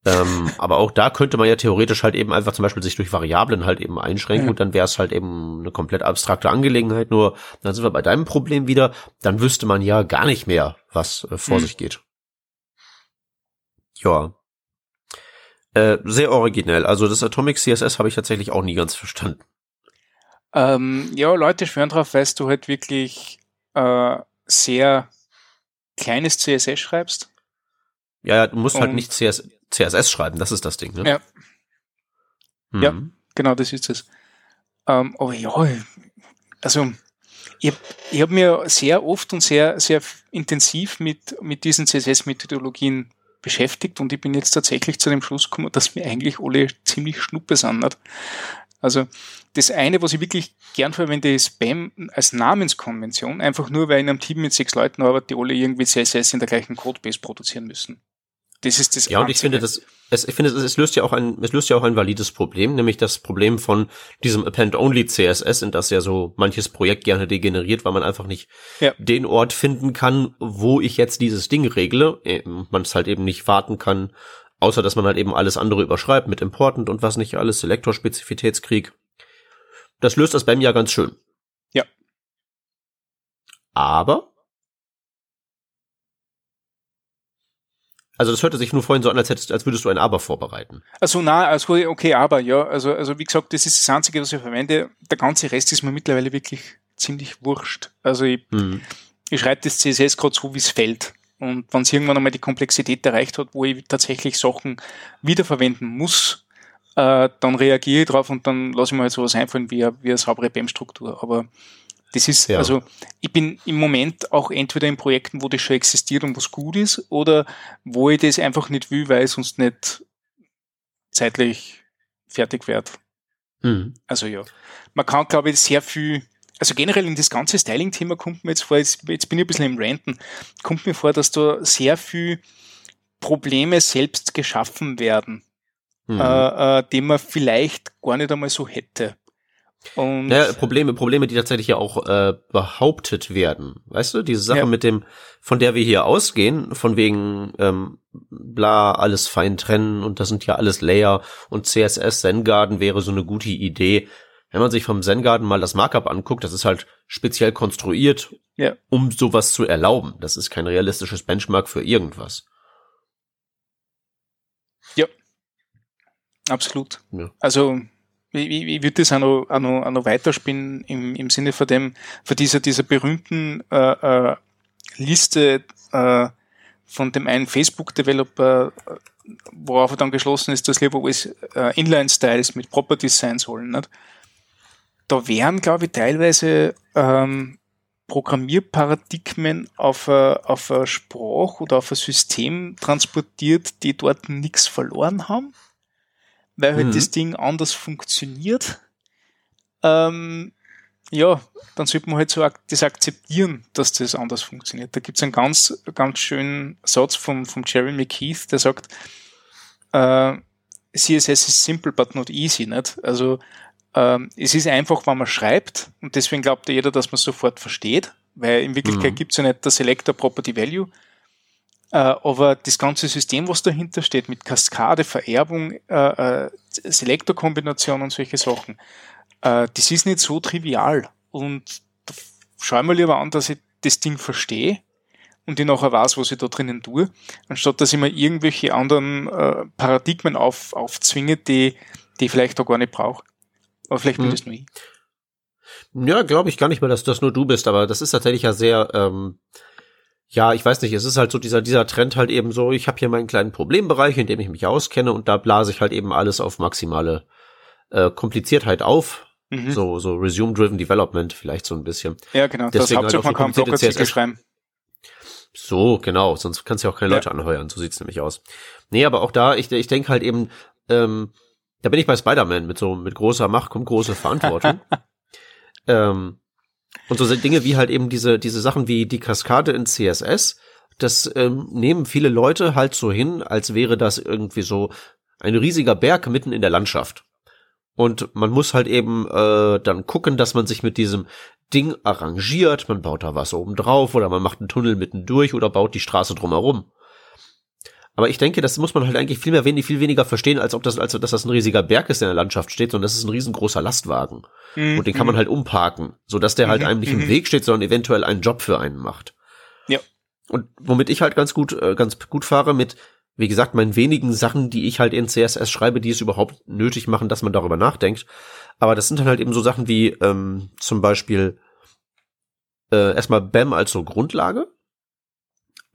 Ähm, aber auch da könnte man ja theoretisch halt eben einfach zum Beispiel sich durch Variablen halt eben einschränken ja. und dann wäre es halt eben eine komplett abstrakte Angelegenheit. Nur dann sind wir bei deinem Problem wieder, dann wüsste man ja gar nicht mehr, was äh, vor mhm. sich geht. Ja. Äh, sehr originell. Also das Atomic CSS habe ich tatsächlich auch nie ganz verstanden. Ähm, ja, Leute schwören drauf, weil du halt wirklich äh, sehr kleines CSS schreibst. Ja, ja du musst halt nicht CS, CSS schreiben, das ist das Ding, ne? Ja. Mhm. Ja, genau, das ist es. Ähm, aber ja, also ich habe ich hab mir sehr oft und sehr, sehr intensiv mit, mit diesen CSS-Methodologien beschäftigt und ich bin jetzt tatsächlich zu dem Schluss gekommen, dass mir eigentlich alle ziemlich schnuppe sind. Also das eine, was ich wirklich gern verwende, ist Spam als Namenskonvention, einfach nur, weil ich in einem Team mit sechs Leuten arbeite, die alle irgendwie CSS in der gleichen Codebase produzieren müssen. Das ist das. Ja, und ich finde, das, es, ich finde, es, es löst ja auch ein, es löst ja auch ein valides Problem, nämlich das Problem von diesem Append-Only CSS, in das ja so manches Projekt gerne degeneriert, weil man einfach nicht ja. den Ort finden kann, wo ich jetzt dieses Ding regle. Man es halt eben nicht warten kann, außer dass man halt eben alles andere überschreibt mit Important und was nicht alles, Selektorspezifitätskrieg. Das löst das beim ja ganz schön. Ja. Aber Also das hörte sich nur vorhin so an, als hättest, als würdest du ein Aber vorbereiten. Also na, also okay, aber ja, also also wie gesagt, das ist das einzige, was ich verwende. Der ganze Rest ist mir mittlerweile wirklich ziemlich wurscht. Also ich, mhm. ich schreibe das CSS gerade so, wie es fällt. Und wenn es irgendwann einmal die Komplexität erreicht hat, wo ich tatsächlich Sachen wiederverwenden muss, äh, dann reagiere ich drauf und dann lasse ich mir halt sowas einfallen wie, wie eine saubere BEM-Struktur. Aber das ist, ja. also ich bin im Moment auch entweder in Projekten, wo das schon existiert und was gut ist, oder wo ich das einfach nicht will, weil ich sonst nicht zeitlich fertig werde. Mhm. Also ja. Man kann, glaube ich, sehr viel, also generell in das ganze Styling-Thema kommt mir jetzt vor, jetzt, jetzt bin ich ein bisschen im Ranten, kommt mir vor, dass da sehr viel Probleme selbst geschaffen werden, mhm. äh, äh, die man vielleicht gar nicht einmal so hätte. Und ja, Probleme, Probleme, die tatsächlich ja auch äh, behauptet werden. Weißt du, diese Sache ja. mit dem, von der wir hier ausgehen, von wegen ähm, bla, alles fein trennen und das sind ja alles Layer und CSS Zen-Garden wäre so eine gute Idee. Wenn man sich vom Zen-Garden mal das Markup anguckt, das ist halt speziell konstruiert, ja. um sowas zu erlauben. Das ist kein realistisches Benchmark für irgendwas. Ja. Absolut. Ja. Also ich, ich, ich würde das auch noch, auch noch, auch noch weiterspinnen im, im Sinne von dem, von dieser, dieser berühmten äh, äh, Liste äh, von dem einen Facebook-Developer, worauf er dann geschlossen ist, dass alles äh, Inline-Styles mit Properties sein sollen. Nicht? Da wären, glaube ich, teilweise ähm, Programmierparadigmen auf eine, auf eine Sprache oder auf ein System transportiert, die dort nichts verloren haben weil halt mhm. das Ding anders funktioniert, ähm, ja, dann sollte man halt so das akzeptieren, dass das anders funktioniert. Da gibt es einen ganz, ganz schönen Satz vom, vom Jerry McKeith, der sagt, äh, CSS ist simple but not easy, nicht? Also ähm, es ist einfach, wenn man schreibt und deswegen glaubt jeder, dass man sofort versteht, weil in Wirklichkeit mhm. gibt es ja nicht der Selector Property Value, aber das ganze System, was dahinter steht, mit Kaskade, Vererbung, äh, äh, Selektorkombination und solche Sachen, äh, das ist nicht so trivial. Und schau mal lieber an, dass ich das Ding verstehe und ich nachher weiß, was ich da drinnen tue, anstatt dass ich mir irgendwelche anderen äh, Paradigmen auf, aufzwinge, die, die ich vielleicht auch gar nicht brauche. Aber vielleicht bin hm. das nur ich. Ja, glaube ich gar nicht mehr, dass das nur du bist, aber das ist tatsächlich ja sehr ähm, ja, ich weiß nicht, es ist halt so dieser, dieser Trend halt eben so, ich habe hier meinen kleinen Problembereich, in dem ich mich auskenne und da blase ich halt eben alles auf maximale äh, Kompliziertheit auf. Mhm. So, so Resume-Driven Development vielleicht so ein bisschen. Ja, genau. Deswegen das Hauptsache, halt man kann CSS schreiben. So, genau, sonst kannst du ja auch keine Leute ja. anheuern, so sieht's nämlich aus. Nee, aber auch da, ich, ich denke halt eben, ähm, da bin ich bei Spider-Man mit so, mit großer Macht kommt große Verantwortung. ähm, und so Dinge wie halt eben diese, diese Sachen wie die Kaskade in CSS, das ähm, nehmen viele Leute halt so hin, als wäre das irgendwie so ein riesiger Berg mitten in der Landschaft. Und man muss halt eben äh, dann gucken, dass man sich mit diesem Ding arrangiert. Man baut da was oben drauf oder man macht einen Tunnel mitten durch oder baut die Straße drumherum. Aber ich denke, das muss man halt eigentlich viel mehr wenig, viel weniger verstehen, als ob das, als dass das ein riesiger Berg ist, der in der Landschaft steht, sondern das ist ein riesengroßer Lastwagen. Mhm. Und den kann man halt umparken, so dass der halt mhm. einem nicht im mhm. Weg steht, sondern eventuell einen Job für einen macht. Ja. Und womit ich halt ganz gut, äh, ganz gut fahre mit, wie gesagt, meinen wenigen Sachen, die ich halt in CSS schreibe, die es überhaupt nötig machen, dass man darüber nachdenkt. Aber das sind dann halt eben so Sachen wie ähm, zum Beispiel äh, erstmal BAM als so Grundlage.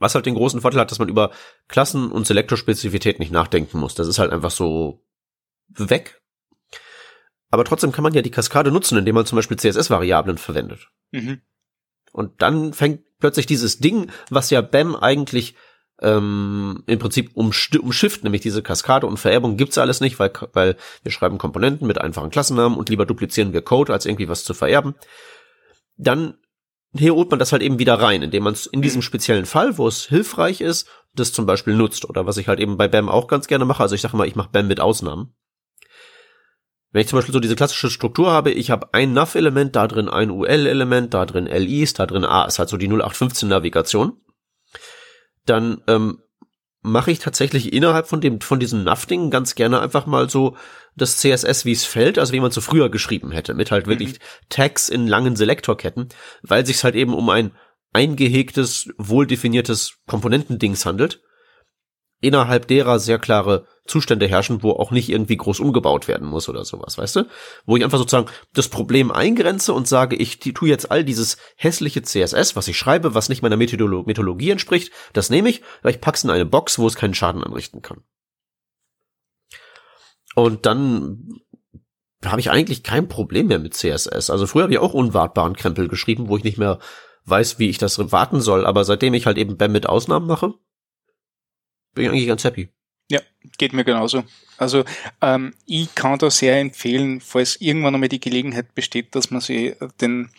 Was halt den großen Vorteil hat, dass man über Klassen und Selektorspezifität nicht nachdenken muss. Das ist halt einfach so weg. Aber trotzdem kann man ja die Kaskade nutzen, indem man zum Beispiel CSS-Variablen verwendet. Mhm. Und dann fängt plötzlich dieses Ding, was ja BAM eigentlich ähm, im Prinzip umschifft, nämlich diese Kaskade und Vererbung gibt's alles nicht, weil, weil wir schreiben Komponenten mit einfachen Klassennamen und lieber duplizieren wir Code, als irgendwie was zu vererben. Dann hier holt man das halt eben wieder rein, indem man es in diesem mhm. speziellen Fall, wo es hilfreich ist, das zum Beispiel nutzt. Oder was ich halt eben bei BAM auch ganz gerne mache. Also ich sage mal, ich mache BAM mit Ausnahmen. Wenn ich zum Beispiel so diese klassische Struktur habe, ich habe ein NAV-Element, da drin ein UL-Element, da drin LIs, da drin A, ist halt so die 0815-Navigation, dann ähm, mache ich tatsächlich innerhalb von dem von diesem Nafting ganz gerne einfach mal so das CSS, wie es fällt, also wie man so früher geschrieben hätte, mit halt wirklich mhm. Tags in langen Selektorketten, weil sich halt eben um ein eingehegtes, wohldefiniertes Komponentendings handelt, innerhalb derer sehr klare Zustände herrschen, wo auch nicht irgendwie groß umgebaut werden muss oder sowas, weißt du? Wo ich einfach sozusagen das Problem eingrenze und sage, ich tue jetzt all dieses hässliche CSS, was ich schreibe, was nicht meiner Methodolo Methodologie entspricht, das nehme ich, weil ich pack's in eine Box, wo es keinen Schaden anrichten kann. Und dann habe ich eigentlich kein Problem mehr mit CSS. Also früher habe ich auch unwartbaren Krempel geschrieben, wo ich nicht mehr weiß, wie ich das warten soll, aber seitdem ich halt eben BAM mit Ausnahmen mache, bin ich eigentlich ganz happy. Ja, geht mir genauso. Also ähm, ich kann da sehr empfehlen, falls irgendwann einmal die Gelegenheit besteht, dass man sich den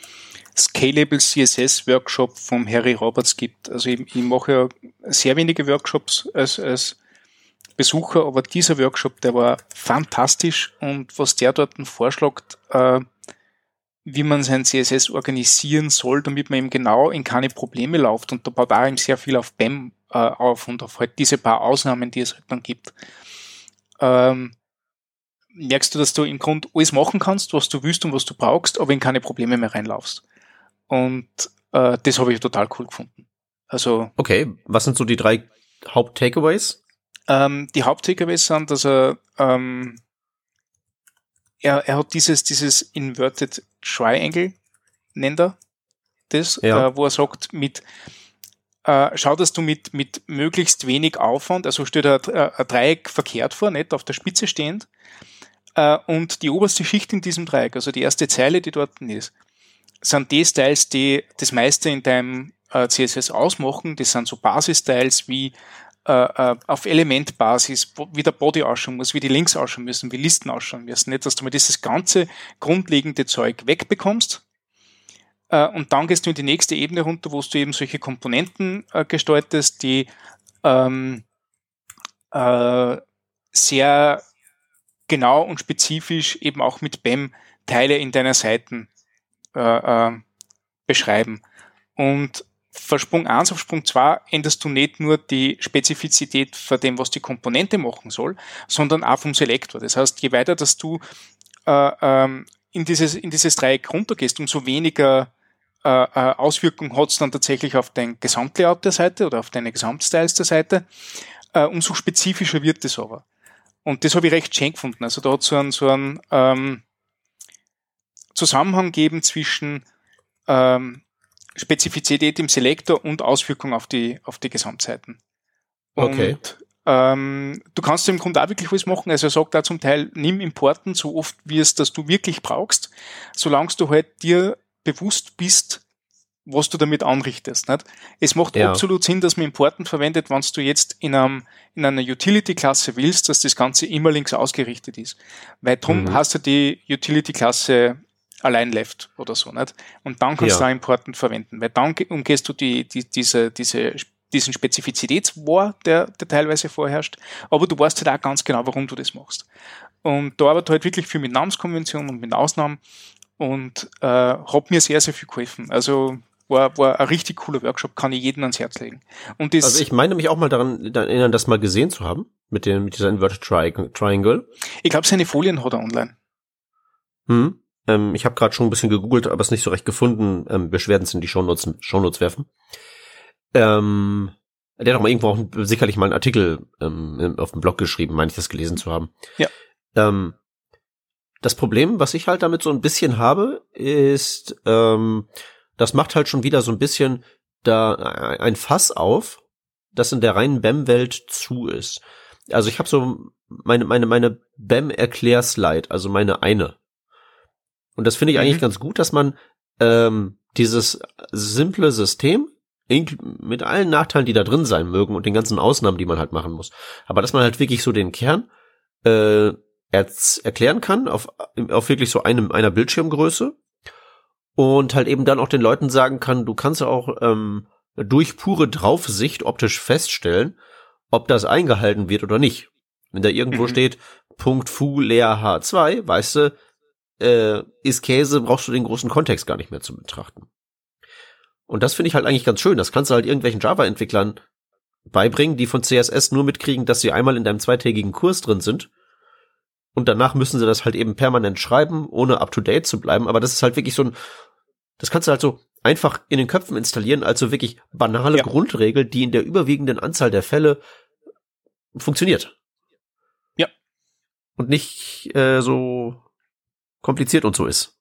Scalable CSS Workshop vom Harry Roberts gibt. Also ich, ich mache ja sehr wenige Workshops als, als Besucher, aber dieser Workshop, der war fantastisch und was der dort vorschlägt, äh, wie man sein CSS organisieren soll, damit man eben genau in keine Probleme läuft. Und da baut auch eben sehr viel auf BAM äh, auf und auf halt diese paar Ausnahmen, die es halt dann gibt. Ähm, merkst du, dass du im Grunde alles machen kannst, was du willst und was du brauchst, aber in keine Probleme mehr reinlaufst. Und äh, das habe ich total cool gefunden. Also okay, was sind so die drei Haupt-Takeaways? Ähm, die Haupt-Takeaways sind, dass er ähm, er, er hat dieses dieses Inverted Triangle nennt er das, ja. äh, wo er sagt mit äh, schau, dass du mit, mit möglichst wenig Aufwand, also steht ein, ein Dreieck verkehrt vor, nicht auf der Spitze stehend, äh, und die oberste Schicht in diesem Dreieck, also die erste Zeile, die dort ist, sind die Styles, die das meiste in deinem äh, CSS ausmachen. Das sind so Basis-Styles wie äh, äh, auf Elementbasis, wie der Body ausschauen muss, wie die Links ausschauen müssen, wie Listen ausschauen müssen. Nicht, dass du mal dieses ganze grundlegende Zeug wegbekommst. Äh, und dann gehst du in die nächste Ebene runter, wo du eben solche Komponenten äh, gestaltest, die ähm, äh, sehr genau und spezifisch eben auch mit BEM Teile in deiner Seiten äh, äh, beschreiben. Und von Sprung 1 auf Sprung 2 änderst du nicht nur die Spezifizität von dem, was die Komponente machen soll, sondern auch vom Selektor. Das heißt, je weiter, dass du äh, ähm, in, dieses, in dieses Dreieck runtergehst, umso weniger äh, äh Auswirkungen hat es dann tatsächlich auf dein Gesamtlayout der Seite oder auf deine Gesamtstyles der Seite, äh, umso spezifischer wird es aber. Und das habe ich recht schön gefunden. Also da hat so einen, so einen ähm, Zusammenhang gegeben zwischen ähm, Spezifizität im Selektor und Auswirkung auf die, auf die Gesamtseiten. Und okay. ähm, du kannst im Grunde auch wirklich was machen. Also er sagt da zum Teil, nimm Importen so oft, wie es das du wirklich brauchst, solange du halt dir bewusst bist, was du damit anrichtest. Nicht? Es macht ja. absolut Sinn, dass man Importen verwendet, wenn du jetzt in, einem, in einer Utility-Klasse willst, dass das Ganze immer links ausgerichtet ist. Weil drum mhm. hast du die Utility-Klasse allein left oder so. Nicht? Und dann kannst ja. du auch Importen verwenden, weil dann umgehst du die, die, diese, diese, diesen Spezifizitätswar, der, der teilweise vorherrscht, aber du weißt halt auch ganz genau, warum du das machst. Und da arbeitet halt wirklich viel mit Namenskonventionen und mit Ausnahmen und äh, hat mir sehr, sehr viel geholfen. Also war, war ein richtig cooler Workshop, kann ich jedem ans Herz legen. Und das, also ich meine mich auch mal daran erinnern, das mal gesehen zu haben, mit dem, mit dieser Inverted Triangle. Ich glaube, seine Folien hat er online. Hm. Ähm, ich habe gerade schon ein bisschen gegoogelt, aber es nicht so recht gefunden. Ähm, Beschwerden sind die Shownotes, Shownotes werfen. Ähm, der hat auch mal irgendwo auch sicherlich mal einen Artikel ähm, auf dem Blog geschrieben, meine ich das gelesen zu haben. Ja. Ähm, das Problem, was ich halt damit so ein bisschen habe, ist, ähm, das macht halt schon wieder so ein bisschen da ein Fass auf, das in der reinen BEM-Welt zu ist. Also ich habe so meine meine meine BEM-Erklärslide, also meine eine. Und das finde ich mhm. eigentlich ganz gut, dass man ähm, dieses simple System mit allen Nachteilen, die da drin sein mögen und den ganzen Ausnahmen, die man halt machen muss, aber dass man halt wirklich so den Kern äh, erklären kann auf, auf wirklich so einem einer Bildschirmgröße und halt eben dann auch den Leuten sagen kann, du kannst auch ähm, durch pure Draufsicht optisch feststellen, ob das eingehalten wird oder nicht. Wenn da irgendwo mhm. steht, Punkt Fu leer H2, weißt du, äh, ist Käse, brauchst du den großen Kontext gar nicht mehr zu betrachten. Und das finde ich halt eigentlich ganz schön. Das kannst du halt irgendwelchen Java-Entwicklern beibringen, die von CSS nur mitkriegen, dass sie einmal in deinem zweitägigen Kurs drin sind und danach müssen sie das halt eben permanent schreiben, ohne up to date zu bleiben. Aber das ist halt wirklich so ein, das kannst du halt so einfach in den Köpfen installieren, also wirklich banale ja. Grundregel, die in der überwiegenden Anzahl der Fälle funktioniert. Ja. Und nicht äh, so kompliziert und so ist.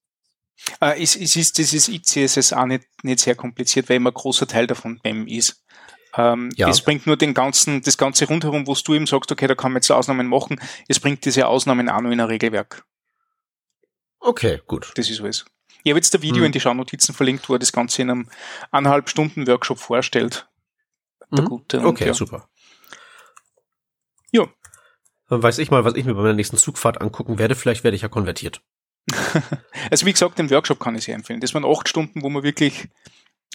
Äh, es, es ist dieses ICSS auch nicht, nicht sehr kompliziert, weil immer ein großer Teil davon BEM ist. Ähm, ja. Es bringt nur den ganzen, das ganze rundherum, wo du eben sagst, okay, da kann man jetzt Ausnahmen machen. Es bringt diese Ausnahmen auch noch in ein Regelwerk. Okay, gut. Das ist alles. Ich habe jetzt ein Video hm. in die Schaunotizen verlinkt, wo er das Ganze in einem eineinhalb Stunden Workshop vorstellt. Der mhm. gute. okay, ja. super. Ja. Dann weiß ich mal, was ich mir bei meiner nächsten Zugfahrt angucken werde. Vielleicht werde ich ja konvertiert. also wie gesagt, den Workshop kann ich sehr empfehlen. Das waren acht Stunden, wo wir wirklich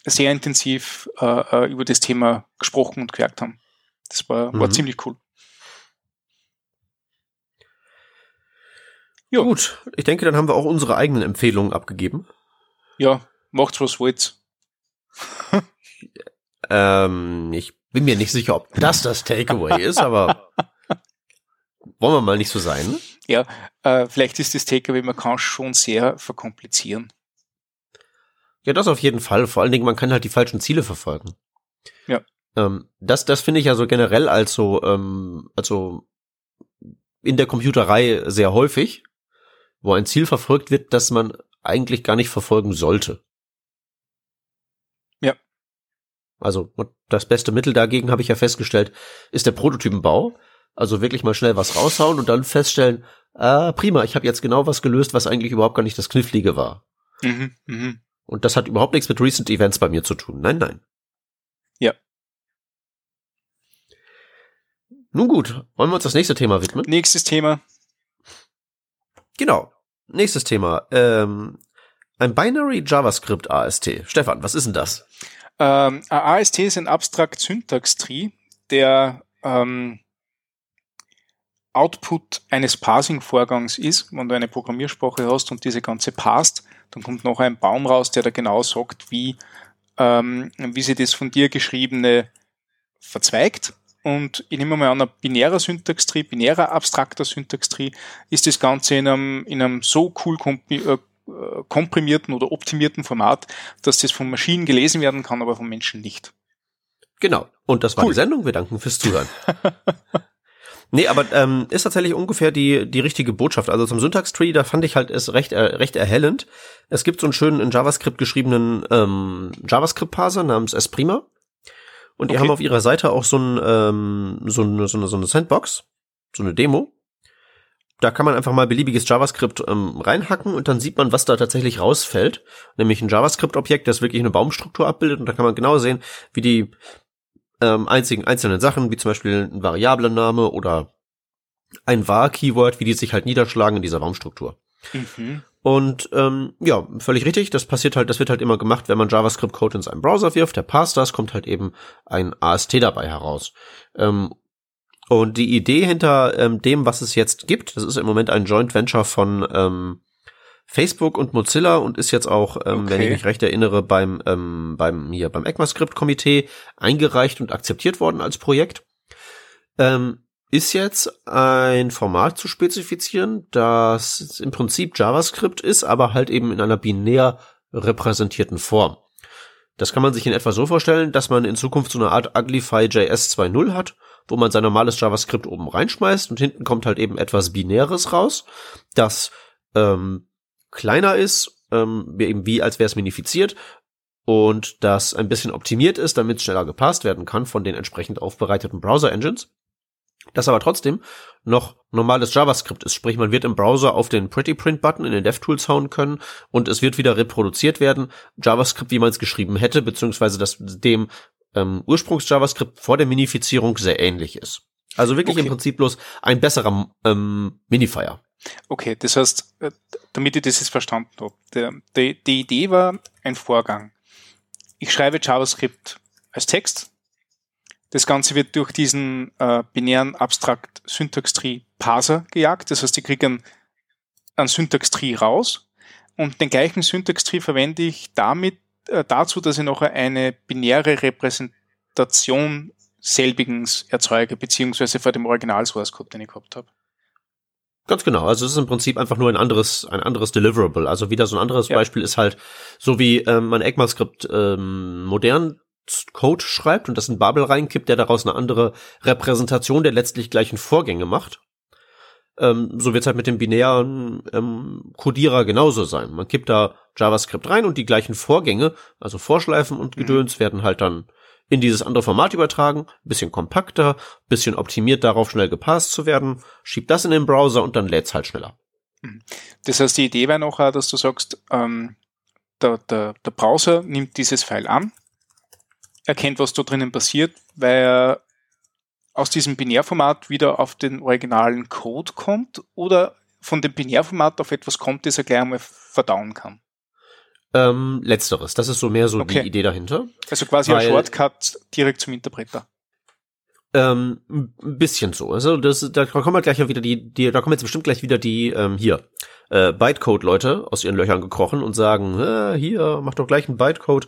sehr intensiv äh, äh, über das Thema gesprochen und gewerkt haben. Das war, war mhm. ziemlich cool. Jo. Gut, ich denke, dann haben wir auch unsere eigenen Empfehlungen abgegeben. Ja, macht's was wollt. ähm, ich bin mir nicht sicher, ob das das Takeaway ist, aber wollen wir mal nicht so sein. Ja, äh, vielleicht ist das Takeaway, man kann schon sehr verkomplizieren. Ja, das auf jeden Fall. Vor allen Dingen, man kann halt die falschen Ziele verfolgen. Ja. Ähm, das, das finde ich ja so generell als so, ähm, also in der Computerei sehr häufig, wo ein Ziel verfolgt wird, das man eigentlich gar nicht verfolgen sollte. Ja. Also das beste Mittel dagegen habe ich ja festgestellt, ist der Prototypenbau. Also wirklich mal schnell was raushauen und dann feststellen, ah, prima, ich habe jetzt genau was gelöst, was eigentlich überhaupt gar nicht das Knifflige war. Mhm, mh. Und das hat überhaupt nichts mit Recent Events bei mir zu tun. Nein, nein. Ja. Nun gut, wollen wir uns das nächste Thema widmen? Nächstes Thema. Genau. Nächstes Thema. Ähm, ein Binary JavaScript AST. Stefan, was ist denn das? Ähm, AST ist ein Abstract Syntax Tree, der ähm, Output eines Parsing-Vorgangs ist, wenn du eine Programmiersprache hast und diese ganze passt, dann kommt noch ein Baum raus, der da genau sagt, wie, ähm, wie sie das von dir geschriebene verzweigt. Und ich nehme mal an, ein binärer Syntax-Tree, binärer abstrakter Syntax-Tree ist das Ganze in einem, in einem so cool äh, komprimierten oder optimierten Format, dass das von Maschinen gelesen werden kann, aber von Menschen nicht. Genau. Und das war cool. die Sendung. Wir danken fürs Zuhören. Nee, aber ähm, ist tatsächlich ungefähr die, die richtige Botschaft. Also zum Syntax-Tree, da fand ich halt es recht, äh, recht erhellend. Es gibt so einen schönen in JavaScript geschriebenen ähm, JavaScript-Parser namens Esprima. Und die okay. haben auf ihrer Seite auch so, ein, ähm, so, eine, so, eine, so eine Sandbox, so eine Demo. Da kann man einfach mal beliebiges JavaScript ähm, reinhacken und dann sieht man, was da tatsächlich rausfällt. Nämlich ein JavaScript-Objekt, das wirklich eine Baumstruktur abbildet und da kann man genau sehen, wie die ähm, einzigen einzelnen Sachen, wie zum Beispiel ein Variablenname oder ein var-Keyword, wie die sich halt niederschlagen in dieser Baumstruktur. Mhm. Und ähm, ja, völlig richtig. Das passiert halt, das wird halt immer gemacht, wenn man JavaScript-Code in seinen Browser wirft, der passt das, kommt halt eben ein AST dabei heraus. Ähm, und die Idee hinter ähm, dem, was es jetzt gibt, das ist im Moment ein Joint Venture von ähm, Facebook und Mozilla und ist jetzt auch, ähm, okay. wenn ich mich recht erinnere, beim ähm, beim hier beim ECMAScript-Komitee eingereicht und akzeptiert worden als Projekt. Ähm, ist jetzt ein Format zu spezifizieren, das im Prinzip JavaScript ist, aber halt eben in einer binär repräsentierten Form. Das kann man sich in etwa so vorstellen, dass man in Zukunft so eine Art Uglify JS 2.0 hat, wo man sein normales JavaScript oben reinschmeißt und hinten kommt halt eben etwas Binäres raus, das ähm, kleiner ist, ähm, eben wie als wäre es minifiziert und das ein bisschen optimiert ist, damit es schneller gepasst werden kann von den entsprechend aufbereiteten Browser-Engines. Das aber trotzdem noch normales JavaScript ist, sprich man wird im Browser auf den Pretty Print Button in den DevTools hauen können und es wird wieder reproduziert werden, JavaScript, wie man es geschrieben hätte, beziehungsweise das dem ähm, Ursprungs-JavaScript vor der Minifizierung sehr ähnlich ist. Also wirklich okay. im Prinzip bloß ein besserer ähm, Minifier. Okay, das heißt, äh, damit ich das jetzt verstanden habe, die, die, Idee war ein Vorgang. Ich schreibe JavaScript als Text. Das Ganze wird durch diesen äh, binären Abstrakt Syntax Tree Parser gejagt. Das heißt, ich kriege einen, einen Syntax Tree raus und den gleichen Syntax Tree verwende ich damit äh, dazu, dass ich noch eine binäre Repräsentation selbigens erzeuge, beziehungsweise vor dem Original Source Code, den ich gehabt habe. Ganz genau. Also es ist im Prinzip einfach nur ein anderes, ein anderes Deliverable. Also wieder so ein anderes ja. Beispiel ist halt so wie ähm, man ECMAScript ähm, modern Code schreibt und das in Babel reinkippt, der daraus eine andere Repräsentation der letztlich gleichen Vorgänge macht. Ähm, so wird es halt mit dem binären ähm, Codierer genauso sein. Man kippt da JavaScript rein und die gleichen Vorgänge, also Vorschleifen und mhm. Gedöns, mhm. werden halt dann in dieses andere Format übertragen, bisschen kompakter, bisschen optimiert darauf schnell gepasst zu werden, schiebt das in den Browser und dann lädt's halt schneller. Mhm. Das heißt, die Idee wäre noch, dass du sagst, ähm, der, der, der Browser nimmt dieses File an, erkennt, was da drinnen passiert, weil er aus diesem Binärformat wieder auf den originalen Code kommt oder von dem Binärformat auf etwas kommt, das er gleich einmal verdauen kann. Ähm, letzteres. Das ist so mehr so okay. die Idee dahinter. Also quasi weil, ein Shortcut direkt zum Interpreter. Ähm, ein bisschen so. Also das, da kommen wir gleich wieder die, die, da kommen jetzt bestimmt gleich wieder die ähm, hier äh, Bytecode-Leute aus ihren Löchern gekrochen und sagen, äh, hier mach doch gleich einen Bytecode.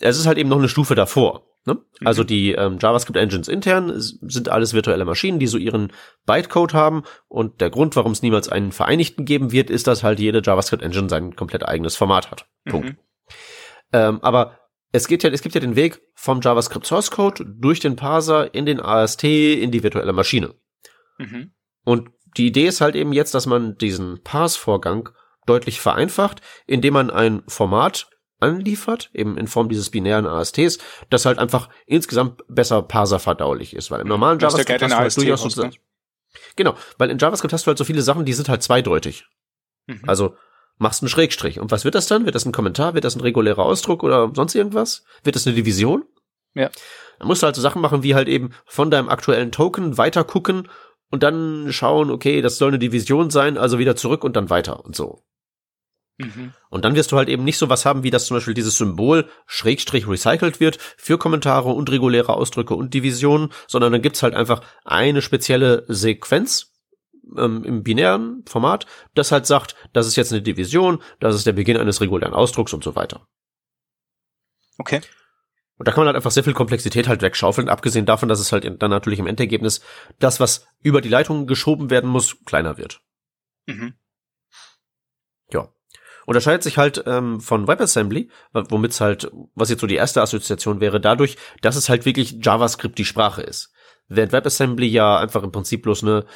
Es ist halt eben noch eine Stufe davor. Ne? Mhm. Also die ähm, JavaScript-Engines intern sind alles virtuelle Maschinen, die so ihren Bytecode haben. Und der Grund, warum es niemals einen Vereinigten geben wird, ist, dass halt jede JavaScript-Engine sein komplett eigenes Format hat. Punkt. Mhm. Ähm, aber es geht ja, es gibt ja den Weg vom JavaScript Source Code durch den Parser in den AST in die virtuelle Maschine. Mhm. Und die Idee ist halt eben jetzt, dass man diesen Parse-Vorgang deutlich vereinfacht, indem man ein Format anliefert, eben in Form dieses binären ASTs, das halt einfach insgesamt besser parserverdaulich ist, weil im normalen JavaScript hast du halt durchaus so, ne? Genau, weil in JavaScript hast du halt so viele Sachen, die sind halt zweideutig. Mhm. Also machst einen Schrägstrich. Und was wird das dann? Wird das ein Kommentar? Wird das ein regulärer Ausdruck oder sonst irgendwas? Wird das eine Division? Ja. Dann musst du halt so Sachen machen wie halt eben von deinem aktuellen Token weiter gucken und dann schauen, okay, das soll eine Division sein, also wieder zurück und dann weiter und so. Mhm. Und dann wirst du halt eben nicht so was haben, wie das zum Beispiel dieses Symbol Schrägstrich recycelt wird für Kommentare und reguläre Ausdrücke und Divisionen, sondern dann gibt's halt einfach eine spezielle Sequenz, ähm, im binären Format, das halt sagt, das ist jetzt eine Division, das ist der Beginn eines regulären Ausdrucks und so weiter. Okay. Und da kann man halt einfach sehr viel Komplexität halt wegschaufeln, abgesehen davon, dass es halt dann natürlich im Endergebnis das, was über die Leitung geschoben werden muss, kleiner wird. Mhm. Unterscheidet sich halt ähm, von WebAssembly, womit es halt, was jetzt so die erste Assoziation wäre, dadurch, dass es halt wirklich JavaScript die Sprache ist. Während WebAssembly ja einfach im Prinzip bloß eine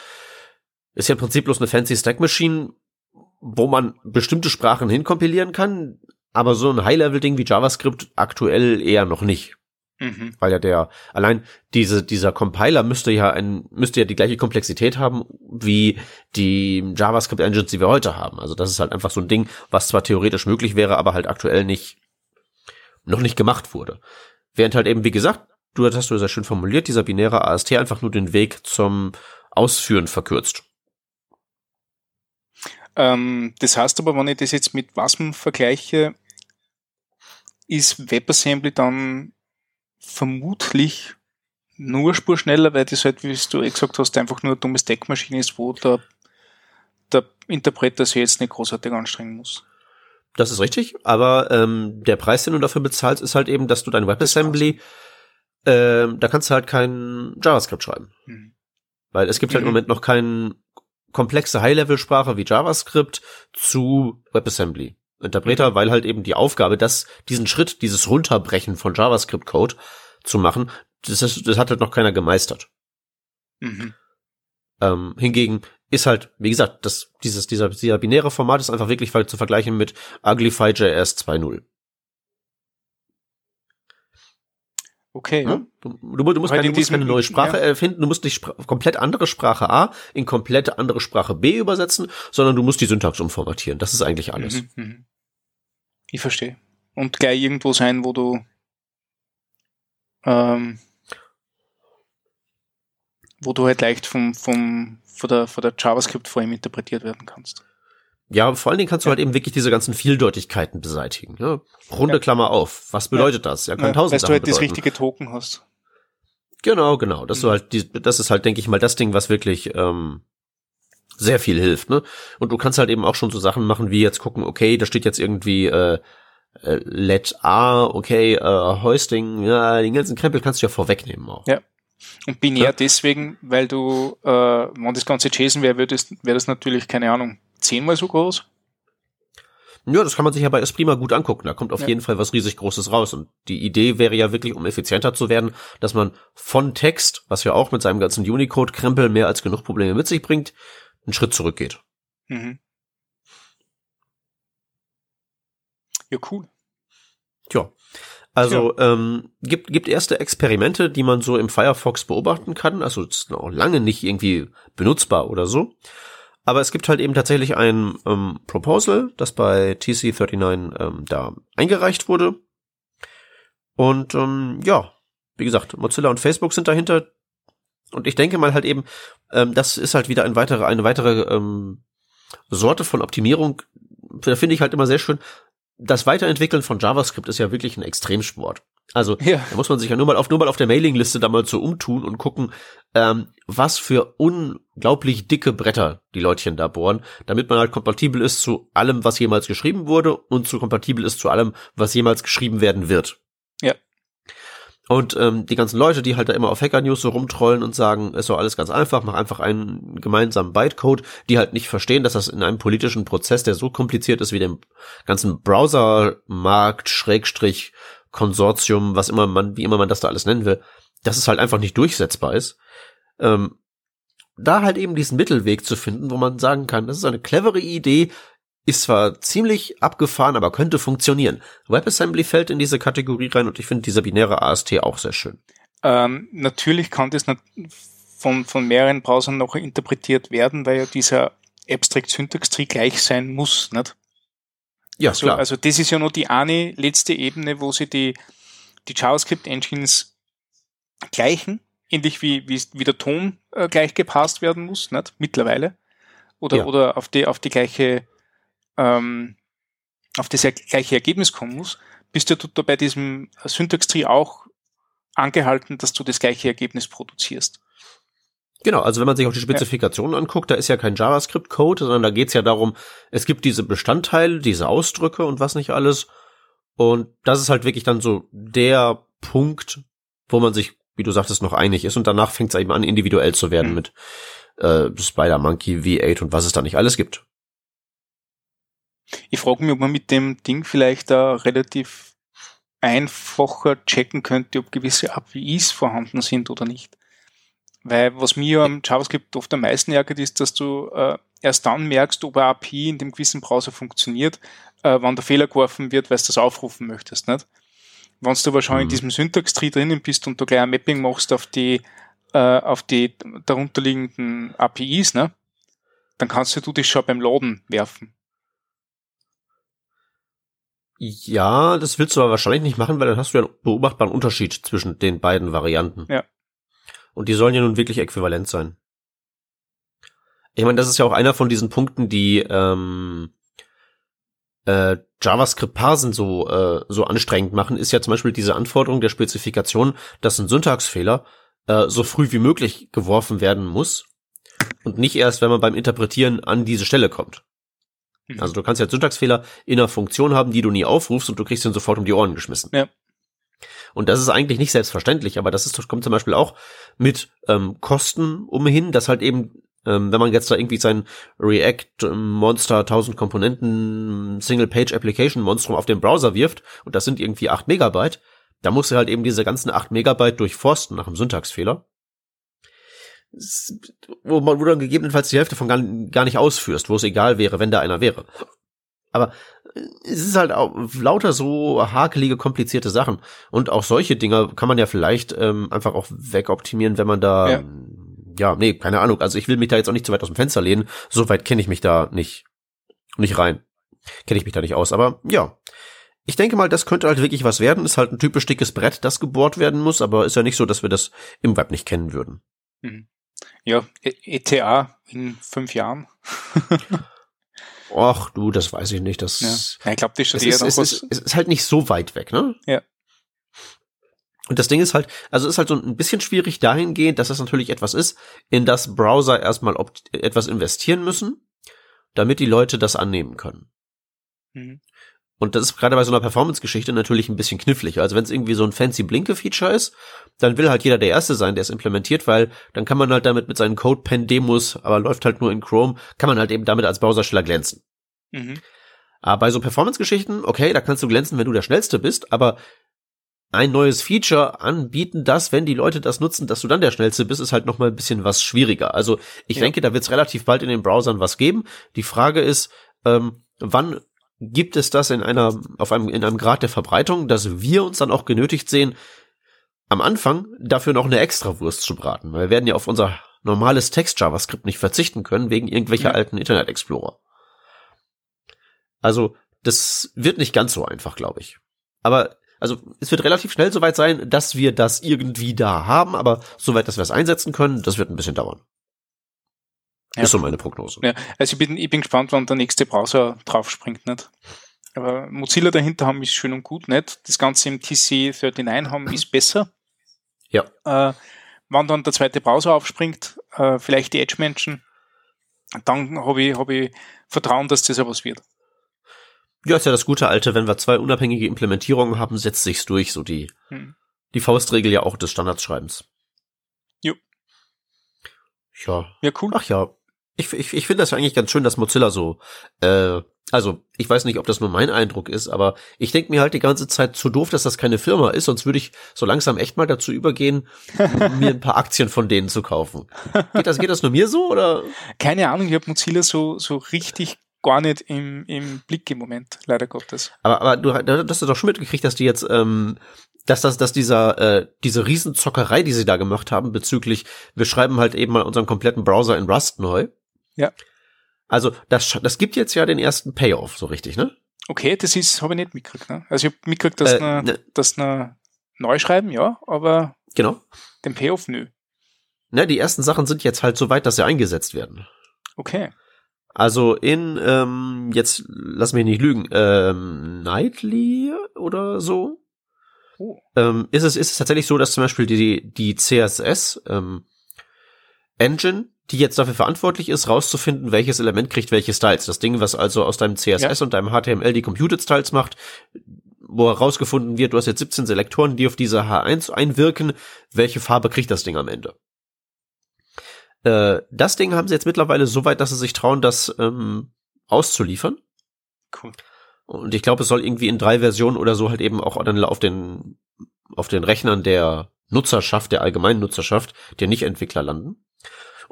ist ja im Prinzip bloß eine fancy Stack Machine, wo man bestimmte Sprachen hinkompilieren kann, aber so ein High-Level-Ding wie JavaScript aktuell eher noch nicht. Mhm. Weil ja der, allein diese, dieser Compiler müsste ja ein, müsste ja die gleiche Komplexität haben wie die JavaScript-Engines, die wir heute haben. Also das ist halt einfach so ein Ding, was zwar theoretisch möglich wäre, aber halt aktuell nicht, noch nicht gemacht wurde. Während halt eben, wie gesagt, du hast du sehr schön formuliert, dieser binäre AST einfach nur den Weg zum Ausführen verkürzt. Ähm, das heißt aber, wenn ich das jetzt mit WASM vergleiche, ist WebAssembly dann vermutlich nur Spur schneller, weil das halt, wie du eh gesagt hast, einfach nur eine dumme Stackmaschine ist, wo der, der Interpreter sich jetzt nicht großartig anstrengen muss. Das ist richtig, aber ähm, der Preis, den du dafür bezahlst, ist halt eben, dass du dein WebAssembly, äh, da kannst du halt kein JavaScript schreiben. Mhm. Weil es gibt halt mhm. im Moment noch keinen komplexe High-Level-Sprache wie JavaScript zu WebAssembly. Interpreter, weil halt eben die Aufgabe, dass diesen Schritt, dieses Runterbrechen von JavaScript-Code zu machen, das, ist, das hat halt noch keiner gemeistert. Mhm. Ähm, hingegen ist halt, wie gesagt, das, dieses, dieser, dieser binäre Format ist einfach wirklich zu vergleichen mit Uglify.js 2.0. Okay. Ja? Du, du, du, musst, keine, du musst keine neue Sprache ja. erfinden, du musst nicht komplett andere Sprache A in komplett andere Sprache B übersetzen, sondern du musst die Syntax umformatieren. Das ist eigentlich alles. Mhm, mhm. Ich verstehe. Und gleich irgendwo sein, wo du ähm, wo du halt leicht vom, vom, von der, von der JavaScript vor ihm interpretiert werden kannst. Ja, vor allen Dingen kannst du ja. halt eben wirklich diese ganzen Vieldeutigkeiten beseitigen. Ne? Runde ja. Klammer auf. Was bedeutet das? Ja, kann ja, tausend Dass du halt bedeuten. das richtige Token hast. Genau, genau. Dass mhm. du halt, die, das ist halt, denke ich mal, das Ding, was wirklich ähm, sehr viel hilft. Ne? Und du kannst halt eben auch schon so Sachen machen, wie jetzt gucken, okay, da steht jetzt irgendwie äh, äh, let A, okay, äh, Hoisting, ja, den ganzen Krempel kannst du ja vorwegnehmen auch. Ja. Und binär ja. deswegen, weil du, äh, wenn das ganze JSON wäre, wäre das, wär das natürlich, keine Ahnung, zehnmal so groß? Ja, das kann man sich ja bei Esprima gut angucken. Da kommt auf ja. jeden Fall was riesig Großes raus. Und die Idee wäre ja wirklich, um effizienter zu werden, dass man von Text, was ja auch mit seinem ganzen Unicode-Krempel mehr als genug Probleme mit sich bringt, einen Schritt zurückgeht. Mhm. Ja, cool. Tja. Also ja. ähm, gibt gibt erste Experimente, die man so im Firefox beobachten kann. Also ist noch lange nicht irgendwie benutzbar oder so. Aber es gibt halt eben tatsächlich ein ähm, Proposal, das bei TC39 ähm, da eingereicht wurde. Und ähm, ja, wie gesagt, Mozilla und Facebook sind dahinter. Und ich denke mal halt eben, ähm, das ist halt wieder ein weitere, eine weitere ähm, Sorte von Optimierung. Da finde ich halt immer sehr schön, das Weiterentwickeln von JavaScript ist ja wirklich ein Extremsport. Also ja. da muss man sich ja nur mal auf nur mal auf der Mailingliste da mal so umtun und gucken, ähm, was für unglaublich dicke Bretter die Leutchen da bohren, damit man halt kompatibel ist zu allem, was jemals geschrieben wurde und zu kompatibel ist zu allem, was jemals geschrieben werden wird. Ja. Und ähm, die ganzen Leute, die halt da immer auf Hacker News so rumtrollen und sagen, ist doch alles ganz einfach, mach einfach einen gemeinsamen Bytecode, die halt nicht verstehen, dass das in einem politischen Prozess, der so kompliziert ist wie dem ganzen Browsermarkt, Schrägstrich, Konsortium, was immer man, wie immer man das da alles nennen will, dass es halt einfach nicht durchsetzbar ist. Ähm, da halt eben diesen Mittelweg zu finden, wo man sagen kann, das ist eine clevere Idee, ist zwar ziemlich abgefahren, aber könnte funktionieren. WebAssembly fällt in diese Kategorie rein und ich finde dieser binäre AST auch sehr schön. Ähm, natürlich kann das von, von mehreren Browsern noch interpretiert werden, weil ja dieser Abstract Syntax Tree gleich sein muss, nicht? Ja, also, klar. Also das ist ja nur die eine letzte Ebene, wo sie die, die JavaScript Engines gleichen, ähnlich wie, wie, wie der Ton äh, gleich gepasst werden muss, nicht? Mittlerweile. Oder, ja. oder auf die, auf die gleiche ähm, auf das gleiche Ergebnis kommen muss, bist du da bei diesem Syntax-Tree auch angehalten, dass du das gleiche Ergebnis produzierst. Genau, also wenn man sich auch die Spezifikationen ja. anguckt, da ist ja kein JavaScript-Code, sondern da geht's ja darum, es gibt diese Bestandteile, diese Ausdrücke und was nicht alles. Und das ist halt wirklich dann so der Punkt, wo man sich, wie du sagtest, noch einig ist. Und danach fängt es eben an, individuell zu werden mhm. mit äh, Spider-Monkey, V8 und was es da nicht alles gibt. Ich frage mich, ob man mit dem Ding vielleicht da relativ einfacher checken könnte, ob gewisse APIs vorhanden sind oder nicht. Weil was mir am JavaScript oft am meisten ärgert, ist, dass du äh, erst dann merkst, ob eine API in dem gewissen Browser funktioniert, äh, wann der Fehler geworfen wird, weil du das aufrufen möchtest. Nicht? Wenn du aber schon mhm. in diesem Syntax-Tree drinnen bist und du gleich ein Mapping machst auf die, äh, auf die darunterliegenden APIs, ne? dann kannst du das schon beim Laden werfen. Ja, das willst du aber wahrscheinlich nicht machen, weil dann hast du ja einen beobachtbaren Unterschied zwischen den beiden Varianten. Ja. Und die sollen ja nun wirklich äquivalent sein. Ich meine, das ist ja auch einer von diesen Punkten, die ähm, äh, JavaScript Parsen so äh, so anstrengend machen, ist ja zum Beispiel diese Anforderung der Spezifikation, dass ein Syntaxfehler äh, so früh wie möglich geworfen werden muss und nicht erst, wenn man beim Interpretieren an diese Stelle kommt. Mhm. Also du kannst ja Syntaxfehler in einer Funktion haben, die du nie aufrufst und du kriegst ihn sofort um die Ohren geschmissen. Ja. Und das ist eigentlich nicht selbstverständlich, aber das ist, kommt zum Beispiel auch mit ähm, Kosten umhin, dass halt eben, ähm, wenn man jetzt da irgendwie sein React Monster 1000 Komponenten Single Page Application Monstrum auf den Browser wirft und das sind irgendwie 8 Megabyte, da muss er halt eben diese ganzen 8 Megabyte durchforsten nach einem Syntaxfehler wo man wo du dann gegebenenfalls die Hälfte von gar, gar nicht ausführst, wo es egal wäre, wenn da einer wäre. Aber äh, es ist halt auch lauter so hakelige, komplizierte Sachen. Und auch solche Dinger kann man ja vielleicht ähm, einfach auch wegoptimieren, wenn man da, ja. ja, nee, keine Ahnung. Also ich will mich da jetzt auch nicht zu weit aus dem Fenster lehnen. So weit kenne ich mich da nicht, nicht rein. Kenne ich mich da nicht aus. Aber ja, ich denke mal, das könnte halt wirklich was werden. Ist halt ein typisch dickes Brett, das gebohrt werden muss. Aber ist ja nicht so, dass wir das im Web nicht kennen würden. Mhm. Ja, ETA e in fünf Jahren. Ach du, das weiß ich nicht. Das, ja. ich glaube, das ist, es, ist, es ist halt nicht so weit weg, ne? Ja. Und das Ding ist halt, also ist halt so ein bisschen schwierig dahingehend, dass das natürlich etwas ist, in das Browser erstmal etwas investieren müssen, damit die Leute das annehmen können. Mhm. Und das ist gerade bei so einer Performance-Geschichte natürlich ein bisschen knifflig. Also wenn es irgendwie so ein fancy Blinke-Feature ist, dann will halt jeder der Erste sein, der es implementiert, weil dann kann man halt damit mit seinen Code-Pen-Demos, aber läuft halt nur in Chrome, kann man halt eben damit als Browsersteller glänzen. Mhm. Aber bei so Performance-Geschichten, okay, da kannst du glänzen, wenn du der Schnellste bist, aber ein neues Feature anbieten, dass, wenn die Leute das nutzen, dass du dann der Schnellste bist, ist halt nochmal ein bisschen was schwieriger. Also ich ja. denke, da wird es relativ bald in den Browsern was geben. Die Frage ist, ähm, wann gibt es das in einer, auf einem, in einem Grad der Verbreitung, dass wir uns dann auch genötigt sehen, am Anfang dafür noch eine Extrawurst zu braten. Weil wir werden ja auf unser normales Text-JavaScript nicht verzichten können, wegen irgendwelcher ja. alten Internet Explorer. Also, das wird nicht ganz so einfach, glaube ich. Aber, also, es wird relativ schnell soweit sein, dass wir das irgendwie da haben, aber soweit, dass wir es einsetzen können, das wird ein bisschen dauern. Ja. Ist so meine Prognose. Ja, also ich bin, ich bin gespannt, wann der nächste Browser draufspringt, nicht? Aber Mozilla dahinter haben ist schön und gut, nicht? Das Ganze im TC39 haben ist besser. Ja. Äh, wenn dann der zweite Browser aufspringt, äh, vielleicht die Edge-Menschen, dann habe ich, hab ich Vertrauen, dass das ja was wird. Ja, ist ja das gute alte, wenn wir zwei unabhängige Implementierungen haben, setzt sich's durch, so die, hm. die Faustregel ja auch des Standardschreibens. Jo. Ja. Ja, cool. Ach ja. Ich, ich, ich finde das ja eigentlich ganz schön, dass Mozilla so, äh, also ich weiß nicht, ob das nur mein Eindruck ist, aber ich denke mir halt die ganze Zeit zu doof, dass das keine Firma ist, sonst würde ich so langsam echt mal dazu übergehen, mir ein paar Aktien von denen zu kaufen. Geht das, geht das nur mir so oder? Keine Ahnung, ich habe Mozilla so, so richtig gar nicht im, im Blick im Moment, leider Gottes. Aber, aber du, du hast doch schon mitgekriegt, dass die jetzt, ähm, dass das, dass dieser, äh, diese Riesenzockerei, die sie da gemacht haben, bezüglich, wir schreiben halt eben mal unseren kompletten Browser in Rust neu. Ja. Also das, das gibt jetzt ja den ersten Payoff, so richtig, ne? Okay, das ist, habe ich nicht mitgekriegt. Ne? Also ich habe mitgekriegt, dass äh, ne, ne, dass ne neu schreiben, ja, aber genau. den Payoff nö. Ne, die ersten Sachen sind jetzt halt so weit, dass sie eingesetzt werden. Okay. Also in, ähm, jetzt lass mich nicht lügen, ähm, Nightly oder so. Oh. Ähm, ist es ist es tatsächlich so, dass zum Beispiel die die CSS ähm, Engine, die jetzt dafür verantwortlich ist, rauszufinden, welches Element kriegt welche Styles. Das Ding, was also aus deinem CSS ja. und deinem HTML die Computed Styles macht, wo herausgefunden wird, du hast jetzt 17 Selektoren, die auf diese H1 einwirken, welche Farbe kriegt das Ding am Ende. Äh, das Ding haben sie jetzt mittlerweile so weit, dass sie sich trauen, das ähm, auszuliefern. Cool. Und ich glaube, es soll irgendwie in drei Versionen oder so halt eben auch dann auf den, auf den Rechnern der Nutzerschaft, der allgemeinen Nutzerschaft, der Nicht-Entwickler landen.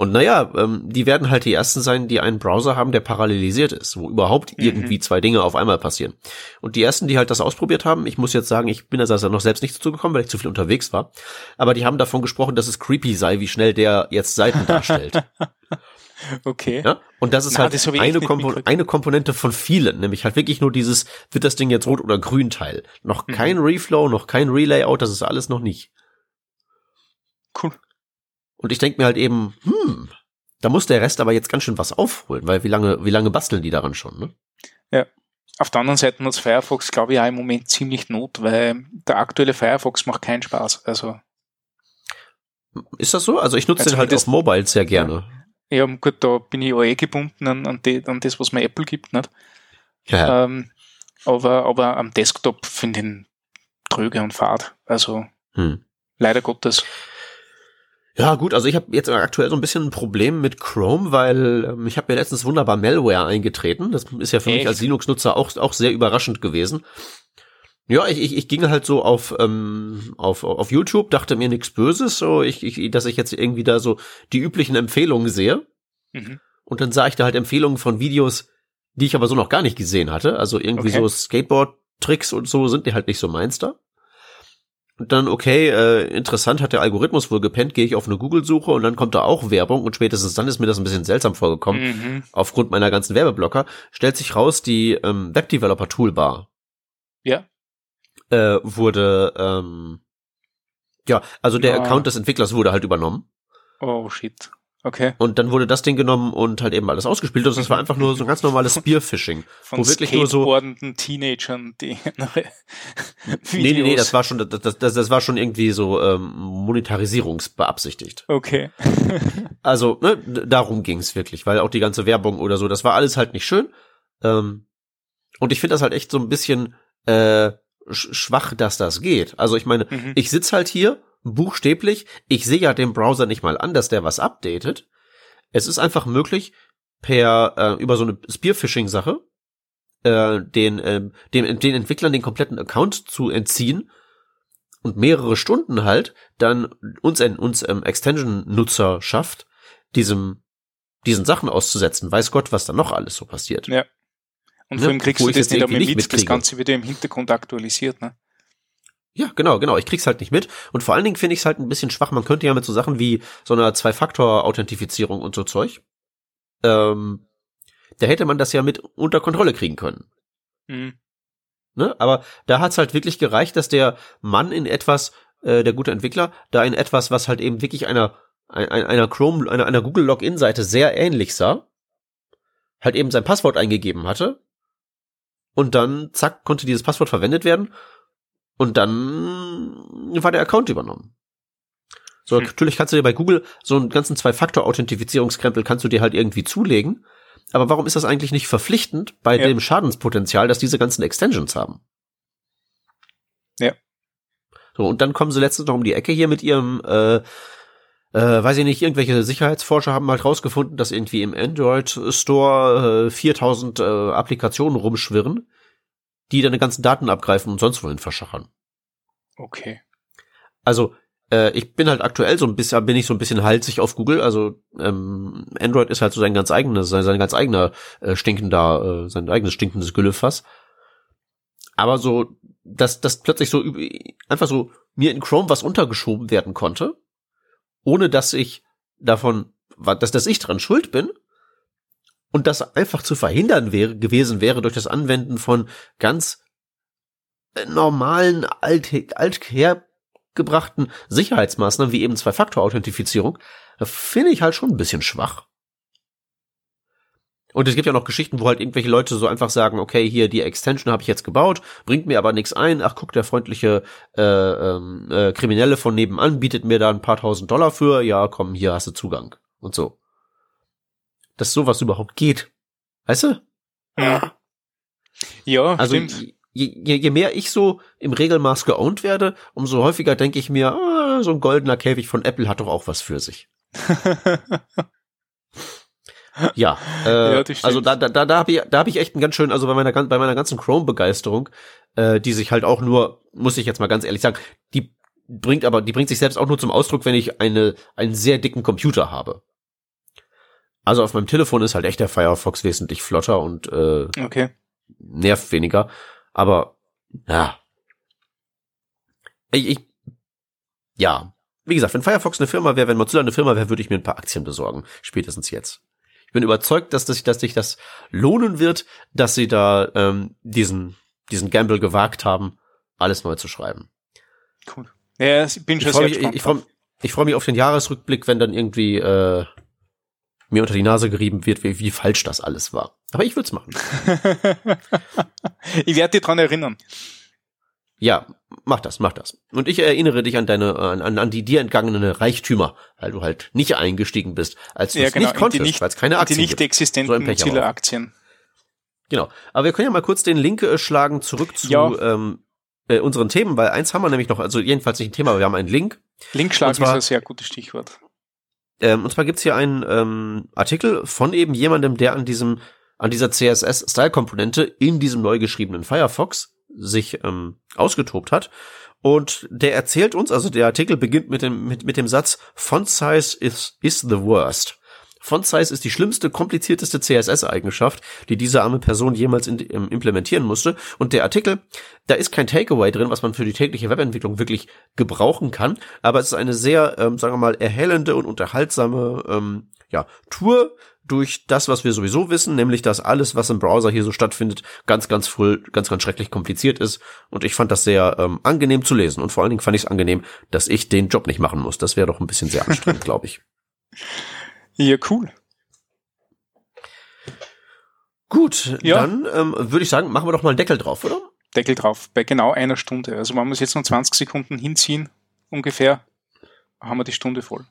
Und naja, ähm, die werden halt die ersten sein, die einen Browser haben, der parallelisiert ist, wo überhaupt mhm. irgendwie zwei Dinge auf einmal passieren. Und die ersten, die halt das ausprobiert haben, ich muss jetzt sagen, ich bin da also noch selbst nicht dazu gekommen, weil ich zu viel unterwegs war, aber die haben davon gesprochen, dass es creepy sei, wie schnell der jetzt Seiten darstellt. Okay. Ja? Und das ist Na, halt das eine, Kompo eine Komponente von vielen, nämlich halt wirklich nur dieses, wird das Ding jetzt rot oder grün Teil. Noch mhm. kein Reflow, noch kein Relayout, das ist alles noch nicht. Cool. Und ich denke mir halt eben, hm, da muss der Rest aber jetzt ganz schön was aufholen, weil wie lange, wie lange basteln die daran schon, ne? Ja. Auf der anderen Seite hat Firefox, glaube ich, auch im Moment ziemlich Not, weil der aktuelle Firefox macht keinen Spaß. Also. Ist das so? Also ich nutze also den halt auf Mobile sehr gerne. Ja, gut, da bin ich auch eh gebunden an, an, die, an das, was mir Apple gibt, nicht? Ja. Ähm, aber, aber am Desktop finde ich ihn tröge und fad. Also hm. leider Gottes. Ja, gut, also ich habe jetzt aktuell so ein bisschen ein Problem mit Chrome, weil ähm, ich habe mir letztens wunderbar Malware eingetreten. Das ist ja für Echt? mich als Linux-Nutzer auch, auch sehr überraschend gewesen. Ja, ich, ich, ich ging halt so auf, ähm, auf, auf YouTube, dachte mir nichts Böses, so ich, ich, dass ich jetzt irgendwie da so die üblichen Empfehlungen sehe. Mhm. Und dann sah ich da halt Empfehlungen von Videos, die ich aber so noch gar nicht gesehen hatte. Also irgendwie okay. so Skateboard-Tricks und so sind die halt nicht so meins da. Und dann, okay, äh, interessant, hat der Algorithmus wohl gepennt, gehe ich auf eine Google-Suche und dann kommt da auch Werbung und spätestens dann ist mir das ein bisschen seltsam vorgekommen, mhm. aufgrund meiner ganzen Werbeblocker, stellt sich raus, die ähm, Webdeveloper-Toolbar. Ja. Äh, wurde, ähm, ja, also der ja. Account des Entwicklers wurde halt übernommen. Oh, shit. Okay. Und dann wurde das Ding genommen und halt eben alles ausgespielt und das war einfach nur so ein ganz normales Spearfishing. Von wo wirklich nur so Teenagern, die Nee, nee, nee, das war schon das, das, das war schon irgendwie so ähm, monetarisierungsbeabsichtigt. Okay. also, ne, darum ging's wirklich, weil auch die ganze Werbung oder so, das war alles halt nicht schön. Ähm, und ich finde das halt echt so ein bisschen äh, schwach, dass das geht. Also ich meine, mhm. ich sitz halt hier buchstäblich, ich sehe ja dem Browser nicht mal an, dass der was updatet. Es ist einfach möglich, per äh, über so eine Spearfishing-Sache äh, den, äh, den, den Entwicklern den kompletten Account zu entziehen und mehrere Stunden halt dann uns, uns ähm, Extension-Nutzer schafft, diesem diesen Sachen auszusetzen. Weiß Gott, was da noch alles so passiert. Ja. Und ne? vor allem kriegst du das nicht damit mit, das Ganze wieder im Hintergrund aktualisiert, ne? Ja, genau, genau. Ich krieg's halt nicht mit. Und vor allen Dingen finde ich es halt ein bisschen schwach. Man könnte ja mit so Sachen wie so einer Zwei-Faktor-Authentifizierung und so Zeug, ähm, da hätte man das ja mit unter Kontrolle kriegen können. Mhm. Ne? Aber da hat's halt wirklich gereicht, dass der Mann in etwas, äh, der gute Entwickler, da in etwas, was halt eben wirklich einer, einer, einer Chrome, einer, einer Google Login-Seite sehr ähnlich sah, halt eben sein Passwort eingegeben hatte und dann, zack, konnte dieses Passwort verwendet werden und dann war der Account übernommen. So, hm. natürlich kannst du dir bei Google so einen ganzen Zwei-Faktor-Authentifizierungskrempel kannst du dir halt irgendwie zulegen. Aber warum ist das eigentlich nicht verpflichtend bei ja. dem Schadenspotenzial, dass diese ganzen Extensions haben? Ja. So, und dann kommen sie letztens noch um die Ecke hier mit ihrem, äh, äh, weiß ich nicht, irgendwelche Sicherheitsforscher haben halt rausgefunden, dass irgendwie im Android Store äh, 4000 äh, Applikationen rumschwirren, die deine ganzen Daten abgreifen und sonst wohin verschachern. Okay. Also, äh, ich bin halt aktuell so ein bisschen, bin ich so ein bisschen halsig auf Google. Also ähm, Android ist halt so sein ganz eigenes, sein, sein ganz eigener äh, stinkender, äh, sein eigenes stinkendes Güllefass. Aber so, dass das plötzlich so einfach so mir in Chrome was untergeschoben werden konnte, ohne dass ich davon, dass, dass ich dran schuld bin und das einfach zu verhindern wäre, gewesen wäre durch das Anwenden von ganz äh, normalen, alt, alther gebrachten Sicherheitsmaßnahmen wie eben Zwei-Faktor-Authentifizierung, finde ich halt schon ein bisschen schwach. Und es gibt ja noch Geschichten, wo halt irgendwelche Leute so einfach sagen, okay, hier die Extension habe ich jetzt gebaut, bringt mir aber nichts ein. Ach, guck, der freundliche äh, ähm, äh, Kriminelle von nebenan bietet mir da ein paar tausend Dollar für. Ja, komm, hier hast du Zugang und so. Dass sowas überhaupt geht, weißt du? Ja. Ja, also, stimmt je, je mehr ich so im Regelmaß geowned werde, umso häufiger denke ich mir, ah, so ein goldener Käfig von Apple hat doch auch was für sich. ja, äh, ja also da, da, da habe ich, da hab ich echt einen ganz schön, also bei meiner, bei meiner ganzen Chrome-Begeisterung, äh, die sich halt auch nur, muss ich jetzt mal ganz ehrlich sagen, die bringt aber, die bringt sich selbst auch nur zum Ausdruck, wenn ich eine, einen sehr dicken Computer habe. Also auf meinem Telefon ist halt echt der Firefox wesentlich flotter und äh, okay. nervt weniger. Aber, ja. Ich, ich, ja. Wie gesagt, wenn Firefox eine Firma wäre, wenn Mozilla eine Firma wäre, würde ich mir ein paar Aktien besorgen. Spätestens jetzt. Ich bin überzeugt, dass, das, dass sich das lohnen wird, dass sie da ähm, diesen, diesen Gamble gewagt haben, alles neu zu schreiben. Cool. Ja, ich bin schon ich sehr mich, Ich, ich freue ich freu mich auf den Jahresrückblick, wenn dann irgendwie äh, mir unter die Nase gerieben wird, wie, wie falsch das alles war. Aber ich würde es machen. ich werde dir dran erinnern. Ja, mach das, mach das. Und ich erinnere dich an deine, an, an die dir entgangenen Reichtümer, weil du halt nicht eingestiegen bist, als du ja, genau, nicht konntest, weil es keine Aktien Die nicht existenten so Mozilla-Aktien. Genau. Aber wir können ja mal kurz den Link äh, schlagen zurück zu ja. ähm, äh, unseren Themen, weil eins haben wir nämlich noch, also jedenfalls nicht ein Thema, aber wir haben einen Link. Link schlagen zwar, ist ein sehr gutes Stichwort. Ähm, und zwar gibt's hier einen ähm, Artikel von eben jemandem, der an diesem an dieser CSS-Style-Komponente in diesem neu geschriebenen Firefox sich ähm, ausgetobt hat. Und der erzählt uns, also der Artikel beginnt mit dem, mit, mit dem Satz, Font Size is, is the worst. Font Size ist die schlimmste, komplizierteste CSS-Eigenschaft, die diese arme Person jemals in, ähm, implementieren musste. Und der Artikel, da ist kein Takeaway drin, was man für die tägliche Webentwicklung wirklich gebrauchen kann. Aber es ist eine sehr, ähm, sagen wir mal, erhellende und unterhaltsame ähm, ja, Tour durch das, was wir sowieso wissen, nämlich dass alles, was im Browser hier so stattfindet, ganz, ganz früh, ganz, ganz schrecklich kompliziert ist. Und ich fand das sehr ähm, angenehm zu lesen. Und vor allen Dingen fand ich es angenehm, dass ich den Job nicht machen muss. Das wäre doch ein bisschen sehr anstrengend, glaube ich. Ja, cool. Gut, ja. dann ähm, würde ich sagen, machen wir doch mal einen Deckel drauf, oder? Deckel drauf, bei genau einer Stunde. Also man muss jetzt noch 20 Sekunden hinziehen, ungefähr, haben wir die Stunde voll.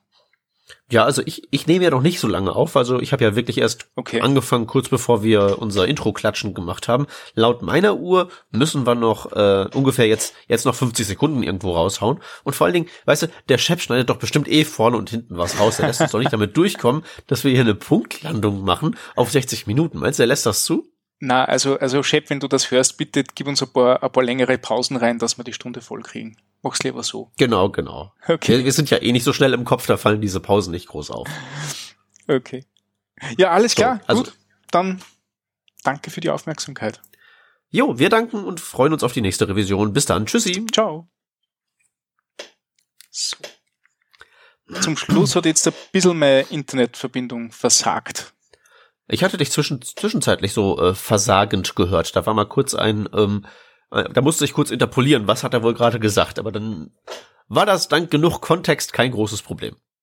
Ja, also ich, ich nehme ja noch nicht so lange auf. Also ich habe ja wirklich erst okay. angefangen, kurz bevor wir unser Intro-Klatschen gemacht haben. Laut meiner Uhr müssen wir noch äh, ungefähr jetzt jetzt noch 50 Sekunden irgendwo raushauen. Und vor allen Dingen, weißt du, der Chef schneidet doch bestimmt eh vorne und hinten was raus. Der lässt uns doch nicht damit durchkommen, dass wir hier eine Punktlandung machen auf 60 Minuten. Meinst du, er lässt das zu? Na, also, also Chef, wenn du das hörst, bitte gib uns ein paar, ein paar längere Pausen rein, dass wir die Stunde voll kriegen. Mach's lieber so. Genau, genau. Okay. Wir, wir sind ja eh nicht so schnell im Kopf, da fallen diese Pausen nicht groß auf. Okay. Ja, alles klar. So, also, Gut, dann danke für die Aufmerksamkeit. Jo, wir danken und freuen uns auf die nächste Revision. Bis dann. Tschüssi. Ciao. So. Zum Schluss hat jetzt ein bisschen meine Internetverbindung versagt. Ich hatte dich zwischen, zwischenzeitlich so äh, versagend gehört. Da war mal kurz ein ähm, äh, da musste ich kurz interpolieren, was hat er wohl gerade gesagt, aber dann war das dank genug Kontext kein großes Problem.